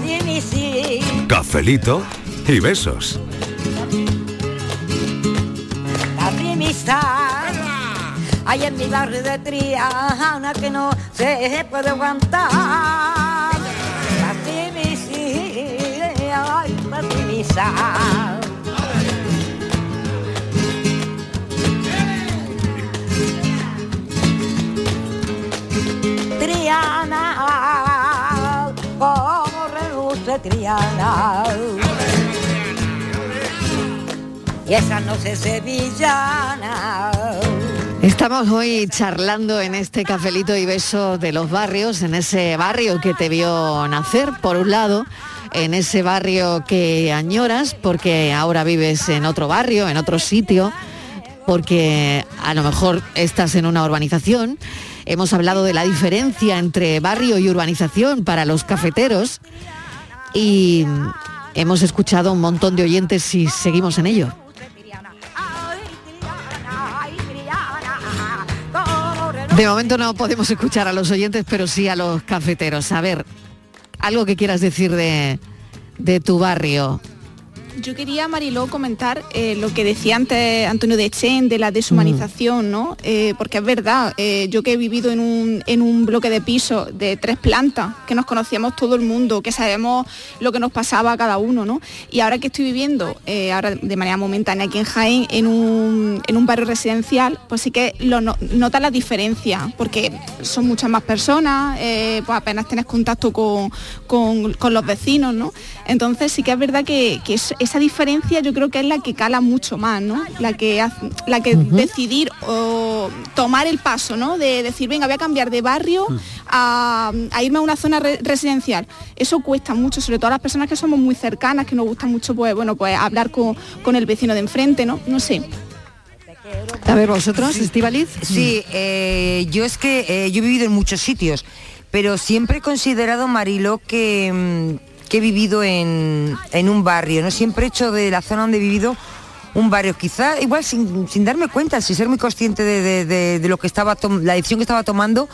Cafelito y besos.
Hay en mi barrio de Triana que no se puede aguantar. Ay, Patricia. Triana, como reluce Triana. Y esa no se sevillana.
Estamos hoy charlando en este cafelito y beso de los barrios, en ese barrio que te vio nacer, por un lado, en ese barrio que añoras porque ahora vives en otro barrio, en otro sitio, porque a lo mejor estás en una urbanización. Hemos hablado de la diferencia entre barrio y urbanización para los cafeteros y hemos escuchado un montón de oyentes y seguimos en ello. De momento no podemos escuchar a los oyentes, pero sí a los cafeteros. A ver, algo que quieras decir de, de tu barrio.
Yo quería, Mariló, comentar eh, lo que decía antes Antonio de Chen de la deshumanización, ¿no? Eh, porque es verdad, eh, yo que he vivido en un, en un bloque de piso de tres plantas, que nos conocíamos todo el mundo, que sabemos lo que nos pasaba a cada uno, ¿no? Y ahora que estoy viviendo, ahora de manera momentánea aquí en Jaén, en un, en un barrio residencial, pues sí que lo no- nota la diferencia, porque son muchas más personas, pues apenas tienes contacto con, con- con los vecinos, ¿no? Entonces sí que es verdad que, que es- esa diferencia yo creo que es la que cala mucho más, ¿no? La que, la que decidir o tomar el paso, ¿no? De decir, venga, voy a cambiar de barrio a, a irme a una zona re- residencial. Eso cuesta mucho, sobre todo a las personas que somos muy cercanas, que nos gusta mucho, pues, bueno, pues hablar con, con el vecino de enfrente, ¿no? No sé.
A ver, vosotros, Estivaliz.
Sí, eh, yo es que eh, yo he vivido en muchos sitios, pero siempre he considerado, Marilo, que, mm, que he vivido en, en un barrio, ¿no? Siempre he hecho de la zona donde he vivido un barrio, quizá igual sin, sin darme cuenta, sin ser muy consciente de, de- de- lo que estaba la decisión que estaba tomando,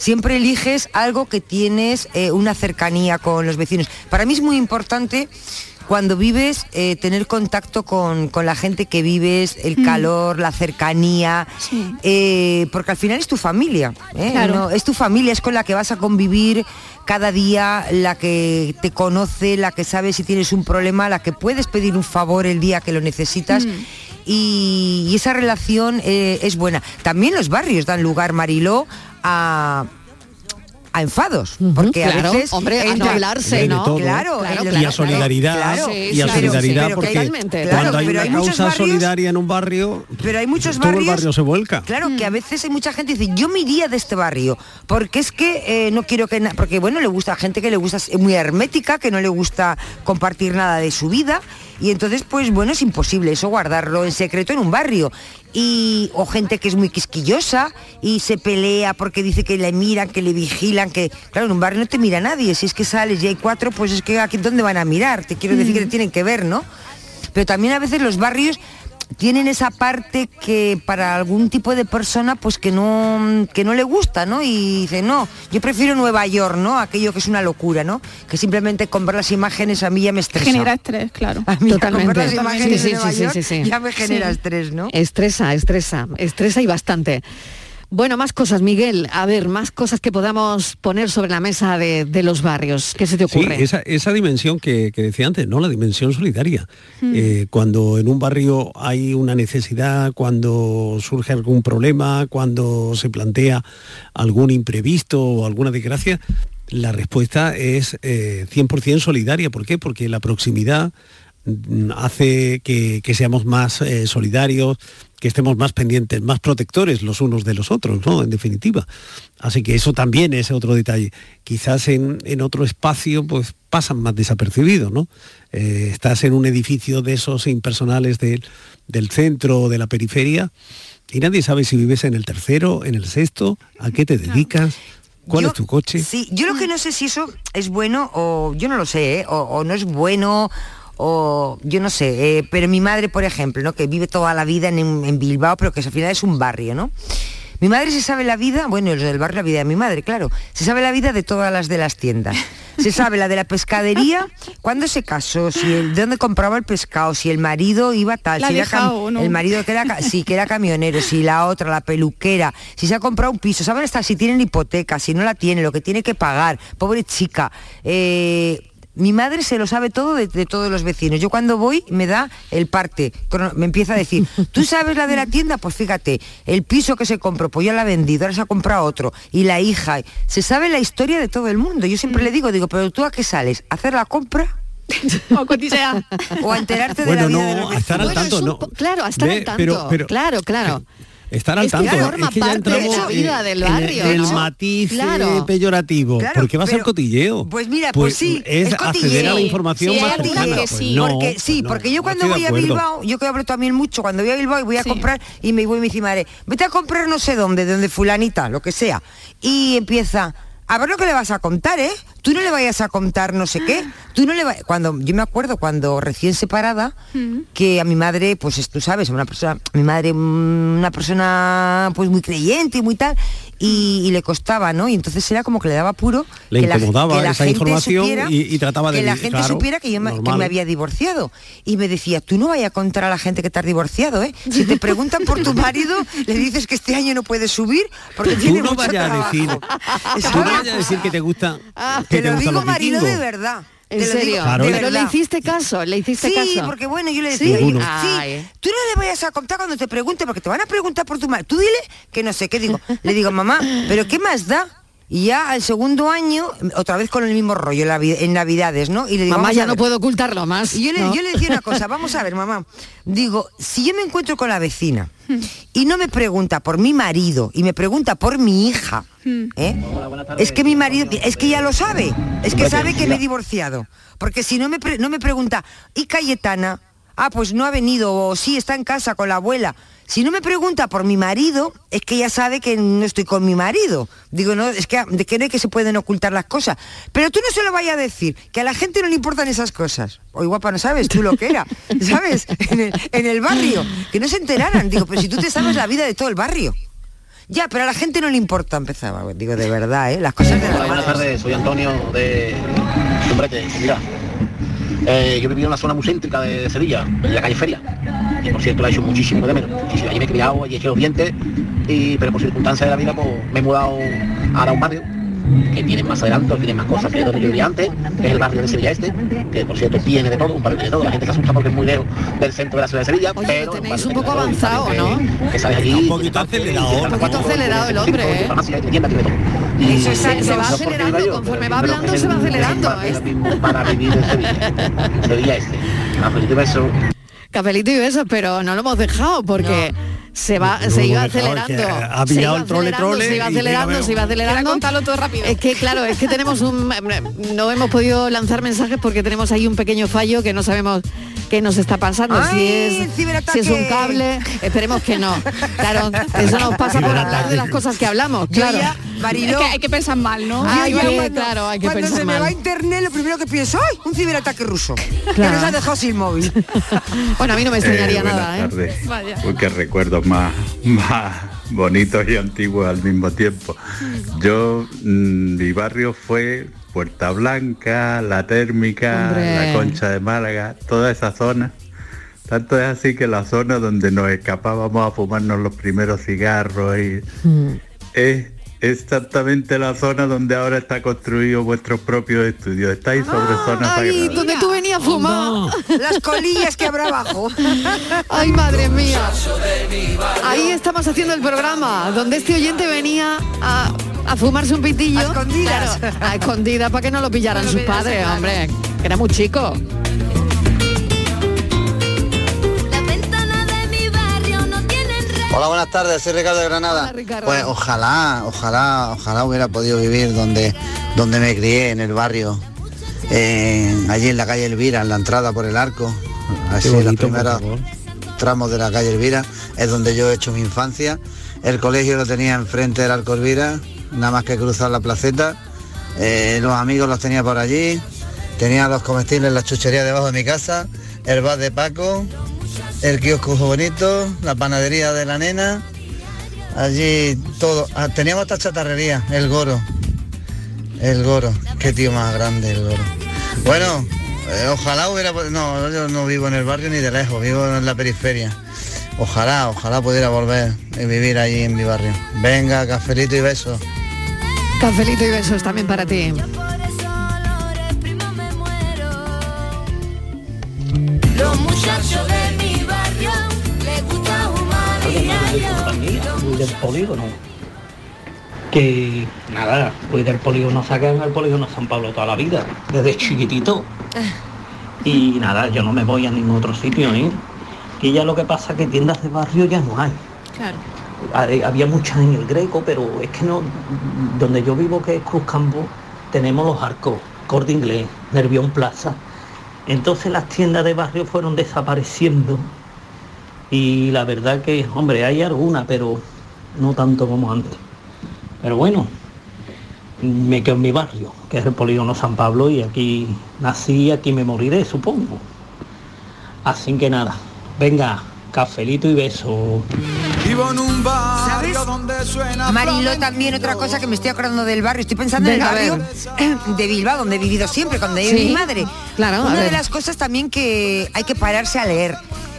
siempre eliges algo que tienes eh, una cercanía con los vecinos. Para mí es muy importante cuando vives eh, tener contacto con, con la gente que vives, el
Mm.
calor, la cercanía, eh, porque al final es tu familia, ¿eh?
Claro.
No, es tu familia, es con la que vas a convivir cada día, la que te conoce, la que sabe si tienes un problema, la que puedes pedir un favor el día que lo necesitas.
Mm.
Y, y esa relación eh, es buena. También los barrios dan lugar, Mariló, a a enfados, porque
claro,
a veces
hombre, a no hablarse, ¿no?
todo.
Claro,
Claro,
y a
los-
solidaridad
claro,
y a solidaridad
pero que hay-
porque cuando hay
pero
una
hay
causa
barrios-
solidaria en un barrio
Pero hay muchos
todo
barrios
el barrio se vuelca
Claro, que a veces hay mucha gente que dice, yo me iría de este barrio, porque es que eh, no quiero que... Porque bueno, le gusta a gente que le gusta, es muy hermética, que no le gusta compartir nada de su vida, y entonces pues bueno, es imposible eso guardarlo en secreto en un barrio. Y, o gente que es muy quisquillosa y se pelea porque dice que le miran, que le vigilan, que claro, en un barrio no te mira nadie, si es que sales y hay cuatro, pues es que aquí dónde van a mirar, te quiero decir que te tienen que ver, ¿no? Pero también a veces los barrios tienen esa parte que para algún tipo de persona pues que no que no le gusta, ¿no? Y dice, "No, yo prefiero Nueva York, ¿no? Aquello que es una locura, ¿no? Que simplemente comprar las imágenes a mí ya me estresa.
Genera estrés, claro.
A mí
Totalmente.
comprar las
Sí,
imágenes
sí,
de Nueva
sí, sí,
York
sí, sí.
ya me genera estrés, ¿no?
Estresa, estresa, estresa y bastante. Bueno, más cosas, Miguel. A ver, más cosas que podamos poner sobre la mesa de, de los barrios. ¿Qué se te
Sí,
ocurre?
esa, esa dimensión que, que decía antes, ¿no? La dimensión solidaria.
Mm.
Eh, cuando en un barrio hay una necesidad, cuando surge algún problema, cuando se plantea algún imprevisto o alguna desgracia, la respuesta es eh, 100% solidaria. ¿Por qué? Porque la proximidad mm, hace que, que seamos más eh, solidarios, que estemos más pendientes, más protectores los unos de los otros, ¿no? En definitiva. Así que eso también es otro detalle. Quizás en, en otro espacio pues pasan más desapercibidos, ¿no? Eh, estás en un edificio de esos impersonales del, del centro o de la periferia y nadie sabe si vives en el tercero, en el sexto, a qué te dedicas, cuál
Yo-
es tu coche.
Sí, yo lo que no sé si eso es bueno o yo no lo sé, ¿eh? o, o no es bueno o yo no sé, eh, pero mi madre, por ejemplo, ¿no? que vive toda la vida en, en Bilbao, pero que al final es un barrio, ¿no? Mi madre se sabe la vida, bueno, los del barrio la vida de mi madre, claro, se sabe la vida de todas las de las tiendas. Se sabe la de la pescadería, cuándo se casó, si el, de dónde compraba el pescado, si el marido iba tal,
La
si era
no.
el marido que era, sí, que era camionero, si la otra, la peluquera, si se ha comprado un piso, saben hasta si tienen hipoteca, si no la tiene, lo que tiene que pagar, pobre chica. Eh, mi madre se lo sabe todo de, de todos los vecinos. Yo cuando voy me da el parte, me empieza a decir, [LAUGHS] ¿tú sabes la de la tienda? Pues fíjate, el piso que se compró, pues ya la ha vendido, ahora se ha comprado otro. Y la hija, se sabe la historia de todo el mundo. Yo siempre le digo, digo, pero tú a qué sales? ¿A hacer la compra? [LAUGHS]
o cotillear. [LAUGHS]
o a enterarte de
Bueno,
la vida
no,
de los
estar al
vecinos.
tanto,
es un
no.
claro, a estar
Ve,
al tanto.
pero- pero-
claro, claro.
Estar al
Es que
tanto.
forma
es que ya
parte de la vida del
el-
barrio,
en el
¿no?
matiz eh,
Claro.
peyorativo.
Claro,
porque va a ser cotilleo.
Pues mira, pues, sí,
Es,
es
acceder
cotilleo.
a la información
Sí,
más cercana.
que
Pues
sí,
no,
porque,
pues
sí,
no,
porque yo cuando voy a. Bilbao, yo que hablo también mucho, cuando voy a Bilbao y voy a comprar y me voy y me dice, madre, vete a comprar no sé dónde, de donde fulanita, lo que sea. Y empieza, a ver lo que le vas a contar, ¿eh? Tú no le vayas a contar no sé qué. Tú no le va- cuando yo me acuerdo cuando recién separada que a mi madre, pues es- tú sabes, una persona, mi madre mm, una persona pues muy creyente y muy tal y, y le costaba, ¿no? Y entonces era como que le daba puro
Le
que la-
incomodaba
que la
esa
gente
información
supiera-
y- y trataba de
que la gente
claro,
supiera que yo me, que
normal.
me había divorciado y me decía, tú no vayas a contar a la gente que te has divorciado, ¿eh? Si te preguntan por tu marido, le dices que este año no puedes subir porque
Tú
tiene
no
mucho
vayas a
trabajo.
decir, [LAUGHS] tú no vayas a decir que te gusta, que
Te
te
lo
gustan
digo, marido, de verdad.
¿En serio?
Claro.
Pero le hiciste caso, le hiciste
Sí,
caso.
porque bueno, yo le
Sí.
decía, sí, tú no le vayas a contar cuando te pregunte, porque te van a preguntar por tu madre. Tú dile que no sé qué digo. Le digo, mamá, ¿pero qué más da? Y ya al segundo año, otra vez con el mismo rollo en, Navidades, ¿no? Y le digo,
Mamá ya no puedo ocultarlo más.
Y yo le, yo le decía una cosa, vamos a ver, mamá. Digo, si yo me encuentro con la vecina y no me pregunta por mi marido y me pregunta por mi hija, ¿eh? es que mi marido, es que ya lo sabe, es que sabe que me he divorciado. Porque si no me, pre- no me pregunta, ¿y Cayetana? Ah, pues no ha venido, o sí, está en casa con la abuela. Si no me pregunta por mi marido, es que ya sabe que no estoy con mi marido. Digo, no, es que de que no es que se pueden ocultar las cosas. Pero tú no se lo vayas a decir, que a la gente no le importan esas cosas. Hoy guapa, no sabes tú lo que era, [LAUGHS] ¿sabes? En el, en el barrio, que no se enteraran. Digo, pero si tú te sabes la vida de todo el barrio. Ya, pero a la gente no le importa empezar. Digo, de verdad, ¿eh? Las cosas de la
Hola, buenas tardes, soy Antonio de Sombrete, mira. Eh, yo vivido en una zona muy céntrica de Sevilla, en la calle Feria. Y por cierto la he hecho muchísimo de menos. Allí me he criado, allí he hecho los dientes, y, pero por circunstancias de la vida pues, me he mudado a un barrio que tiene más adelanto, tiene más cosas que donde yo vivía antes, que es el barrio de Sevilla Este, que por cierto tiene de todo, un barrio de todo, la gente se asusta porque es muy lejos del centro de la ciudad de Sevilla, pero
tenéis un poco avanzado, ¿no?
que sales allí,
Un poquito acelerado.
Un poquito acelerado el hombre, ¿eh?
Eso
Se, se va acelerando, conforme va hablando se va acelerando. ¿eh?
para vivir en Sevilla, Sevilla Este. Y beso.
Cafelito y besos, pero no lo hemos dejado porque se va,
No,
se iba acelerando.
ha
se
pillado
iba
el trole,
acelerando,
trole
se iba acelerando, se iba acelerando.
Era contarlo todo rápido.
Es que claro, es que tenemos un no hemos podido lanzar mensajes porque tenemos ahí un pequeño fallo que no sabemos qué nos está pasando.
¡Ay,
si es
ciberataque!
si es un cable, esperemos que no. Claro, eso nos pasa por hablar de las cosas que hablamos, claro.
ya,
Es que hay que pensar mal, ¿no?
Ya
que-
cuando-
claro, hay que
cuando
pensar
se me va internet, lo primero que pienso, ¡ay! Un ciberataque ruso. Que
Claro.
nos ha dejado sin móvil. [LAUGHS]
Bueno, a mí no me extrañaría
Eh, buenas
nada, ¿eh?
tardes.
Vaya.
Uy, qué recuerdos más, más bonitos y antiguos al mismo tiempo. Yo, mm, mi barrio fue Puerta Blanca, La Térmica,
Hombre.
La Concha de Málaga, toda esa zona. Tanto es así que la zona donde nos escapábamos a fumarnos los primeros cigarros y es exactamente la zona donde ahora está construido vuestros propios estudios. Estáis sobre zonas
Ay,
sagradas.
donde tú venías a fumar.
Las colillas que habrá abajo. [LAUGHS]
Ay, madre mía. Ahí estamos haciendo el programa, donde este oyente venía a, a fumarse un pitillo.
A escondidas.
Claro, a escondidas para que no lo pillaran
No lo
sus padres,
claro.
hombre. que Era muy chico.
Hola, buenas tardes, soy Ricardo de Granada.
Hola, Ricardo.
Pues ojalá, ojalá, ojalá hubiera podido vivir donde, donde me crié, en el barrio, eh, allí en la calle Elvira, en la entrada por el arco. Así,
Qué
los primeros tramos de la calle Elvira, es donde yo he hecho mi infancia. El colegio lo tenía enfrente del arco Elvira, nada más que cruzar la placeta. Eh, los amigos los tenía por allí. Tenía los comestibles, la chuchería debajo de mi casa, el bar de Paco, el kiosco bonito, la panadería de la nena, allí todo. Ah, teníamos hasta chatarrería, el goro. El goro, qué tío más grande el goro. Bueno, eh, ojalá hubiera no, yo no vivo en el barrio ni de lejos, vivo en la periferia. Ojalá, ojalá pudiera volver y vivir allí en mi barrio. Venga, cafelito y besos.
Cafelito y besos también para ti.
Los muchachos de mi barrio les gusta.
Muy del polígono. Que nada, voy del polígono sacan al polígono San Pablo toda la vida, desde chiquitito. Y nada, yo no me voy a ningún otro sitio, ¿eh? Y ya lo que pasa es que tiendas de barrio ya no hay.
Claro.
Hay- Había muchas en el Greco, pero es que no, donde yo vivo que es Cruz Campo, tenemos los arcos, Corte Inglés, Nervión Plaza. Entonces las tiendas de barrio fueron desapareciendo y la verdad que, hombre, hay alguna, pero no tanto como antes. Pero bueno, me quedo en mi barrio, que es el polígono San Pablo, y aquí nací aquí me moriré, supongo. Así que nada, venga, cafelito y beso.
Vivo en un
¿Sabes?
barrio donde suena
Mariló también otra cosa que me estoy acordando del barrio. Estoy pensando en el barrio de Bilbao, donde he vivido siempre, cuando vive
Sí,
mi madre.
claro,
Una de las cosas también que hay que pararse a leer.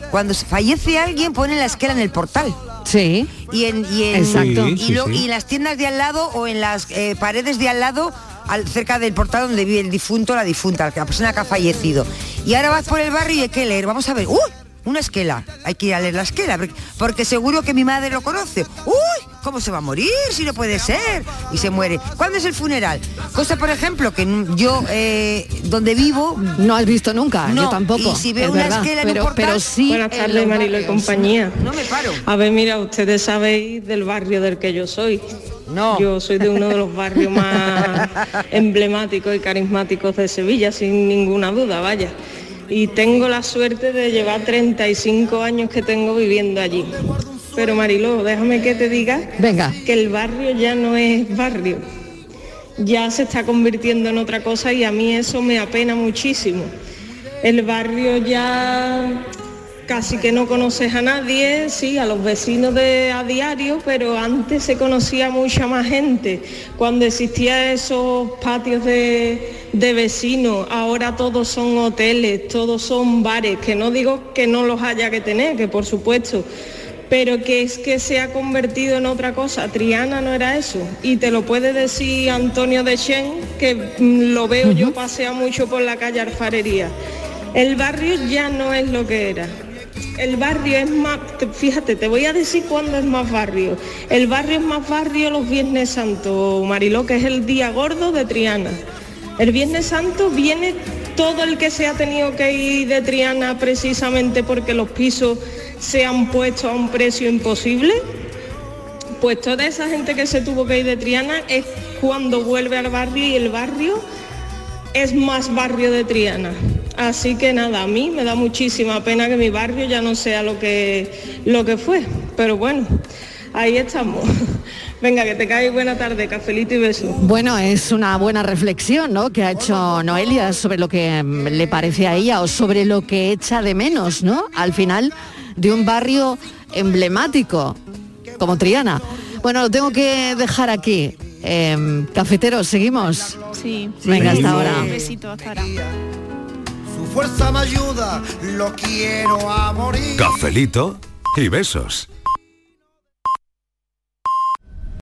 Cuando se fallece alguien, ponen la esquela en el portal.
Sí.
Y en, y en,
Exacto.
y, lo-
sí.
y en las tiendas de al lado o en las eh, paredes de al lado, al- cerca del portal donde vive el difunto o la difunta, la persona que ha fallecido. Y ahora vas por el barrio y hay que leer. Vamos a ver. ¡Uy! Una esquela. Hay que ir a leer la esquela. porque- Porque seguro que mi madre lo conoce. ¡Uy! ¿Cómo se va a morir? Si no puede ser. Y se muere. ¿Cuándo es el funeral? Cosa, por ejemplo, que yo, eh, donde vivo...
No has visto nunca,
No,
yo tampoco.
Y si veo
es
una
verdad,
esquela en
pero,
un portal...
pero sí.
Buenas
en
tardes, Marilo y compañía.
No me paro.
A ver, mira, ustedes sabéis del barrio del que yo soy.
No.
Yo soy de uno de los barrios más [LAUGHS] emblemáticos y carismáticos de Sevilla, sin ninguna duda, vaya. Y tengo la suerte de llevar 35 años que tengo viviendo allí. Pero Mariló, déjame que te diga
Venga.
que el barrio ya no es barrio. Ya se está convirtiendo en otra cosa y a mí eso me apena muchísimo. El barrio ya casi que no conoces a nadie, sí, a los vecinos de a diario, pero antes se conocía mucha más gente. Cuando existían esos patios de, de vecinos, ahora todos son hoteles, todos son bares, que no digo que no los haya que tener, que por supuesto, pero que es que se ha convertido en otra cosa. Triana no era eso. Y te lo puede decir Antonio de Chen, que mm, lo veo yo pasea mucho por la calle Alfarería. El barrio ya no es lo que era. El barrio es más, te- fíjate, te voy a decir cuándo es más barrio. El barrio es más barrio los Viernes Santos, Mariló, que es el día gordo de Triana. El Viernes Santo viene todo el que se ha tenido que ir de Triana precisamente porque los pisos se han puesto a un precio imposible. Pues toda esa gente que se tuvo que ir de Triana es cuando vuelve al barrio y el barrio es más barrio de Triana. Así que nada, a mí me da muchísima pena que mi barrio ya no sea lo que, lo que fue. Pero bueno, ahí estamos. Venga, que te cae buena tarde, cafelito y beso.
Bueno, es una buena reflexión, ¿no? Que ha hecho Noelia sobre lo que mm, le parece a ella o sobre lo que echa de menos, ¿no? Al final de un barrio emblemático como Triana. Bueno, lo tengo que dejar aquí. Em, cafeteros, seguimos.
Sí.
Venga, hasta ahora.
Un besito, hasta ahora.
Su fuerza me ayuda, lo quiero a morir.
Cafelito y besos.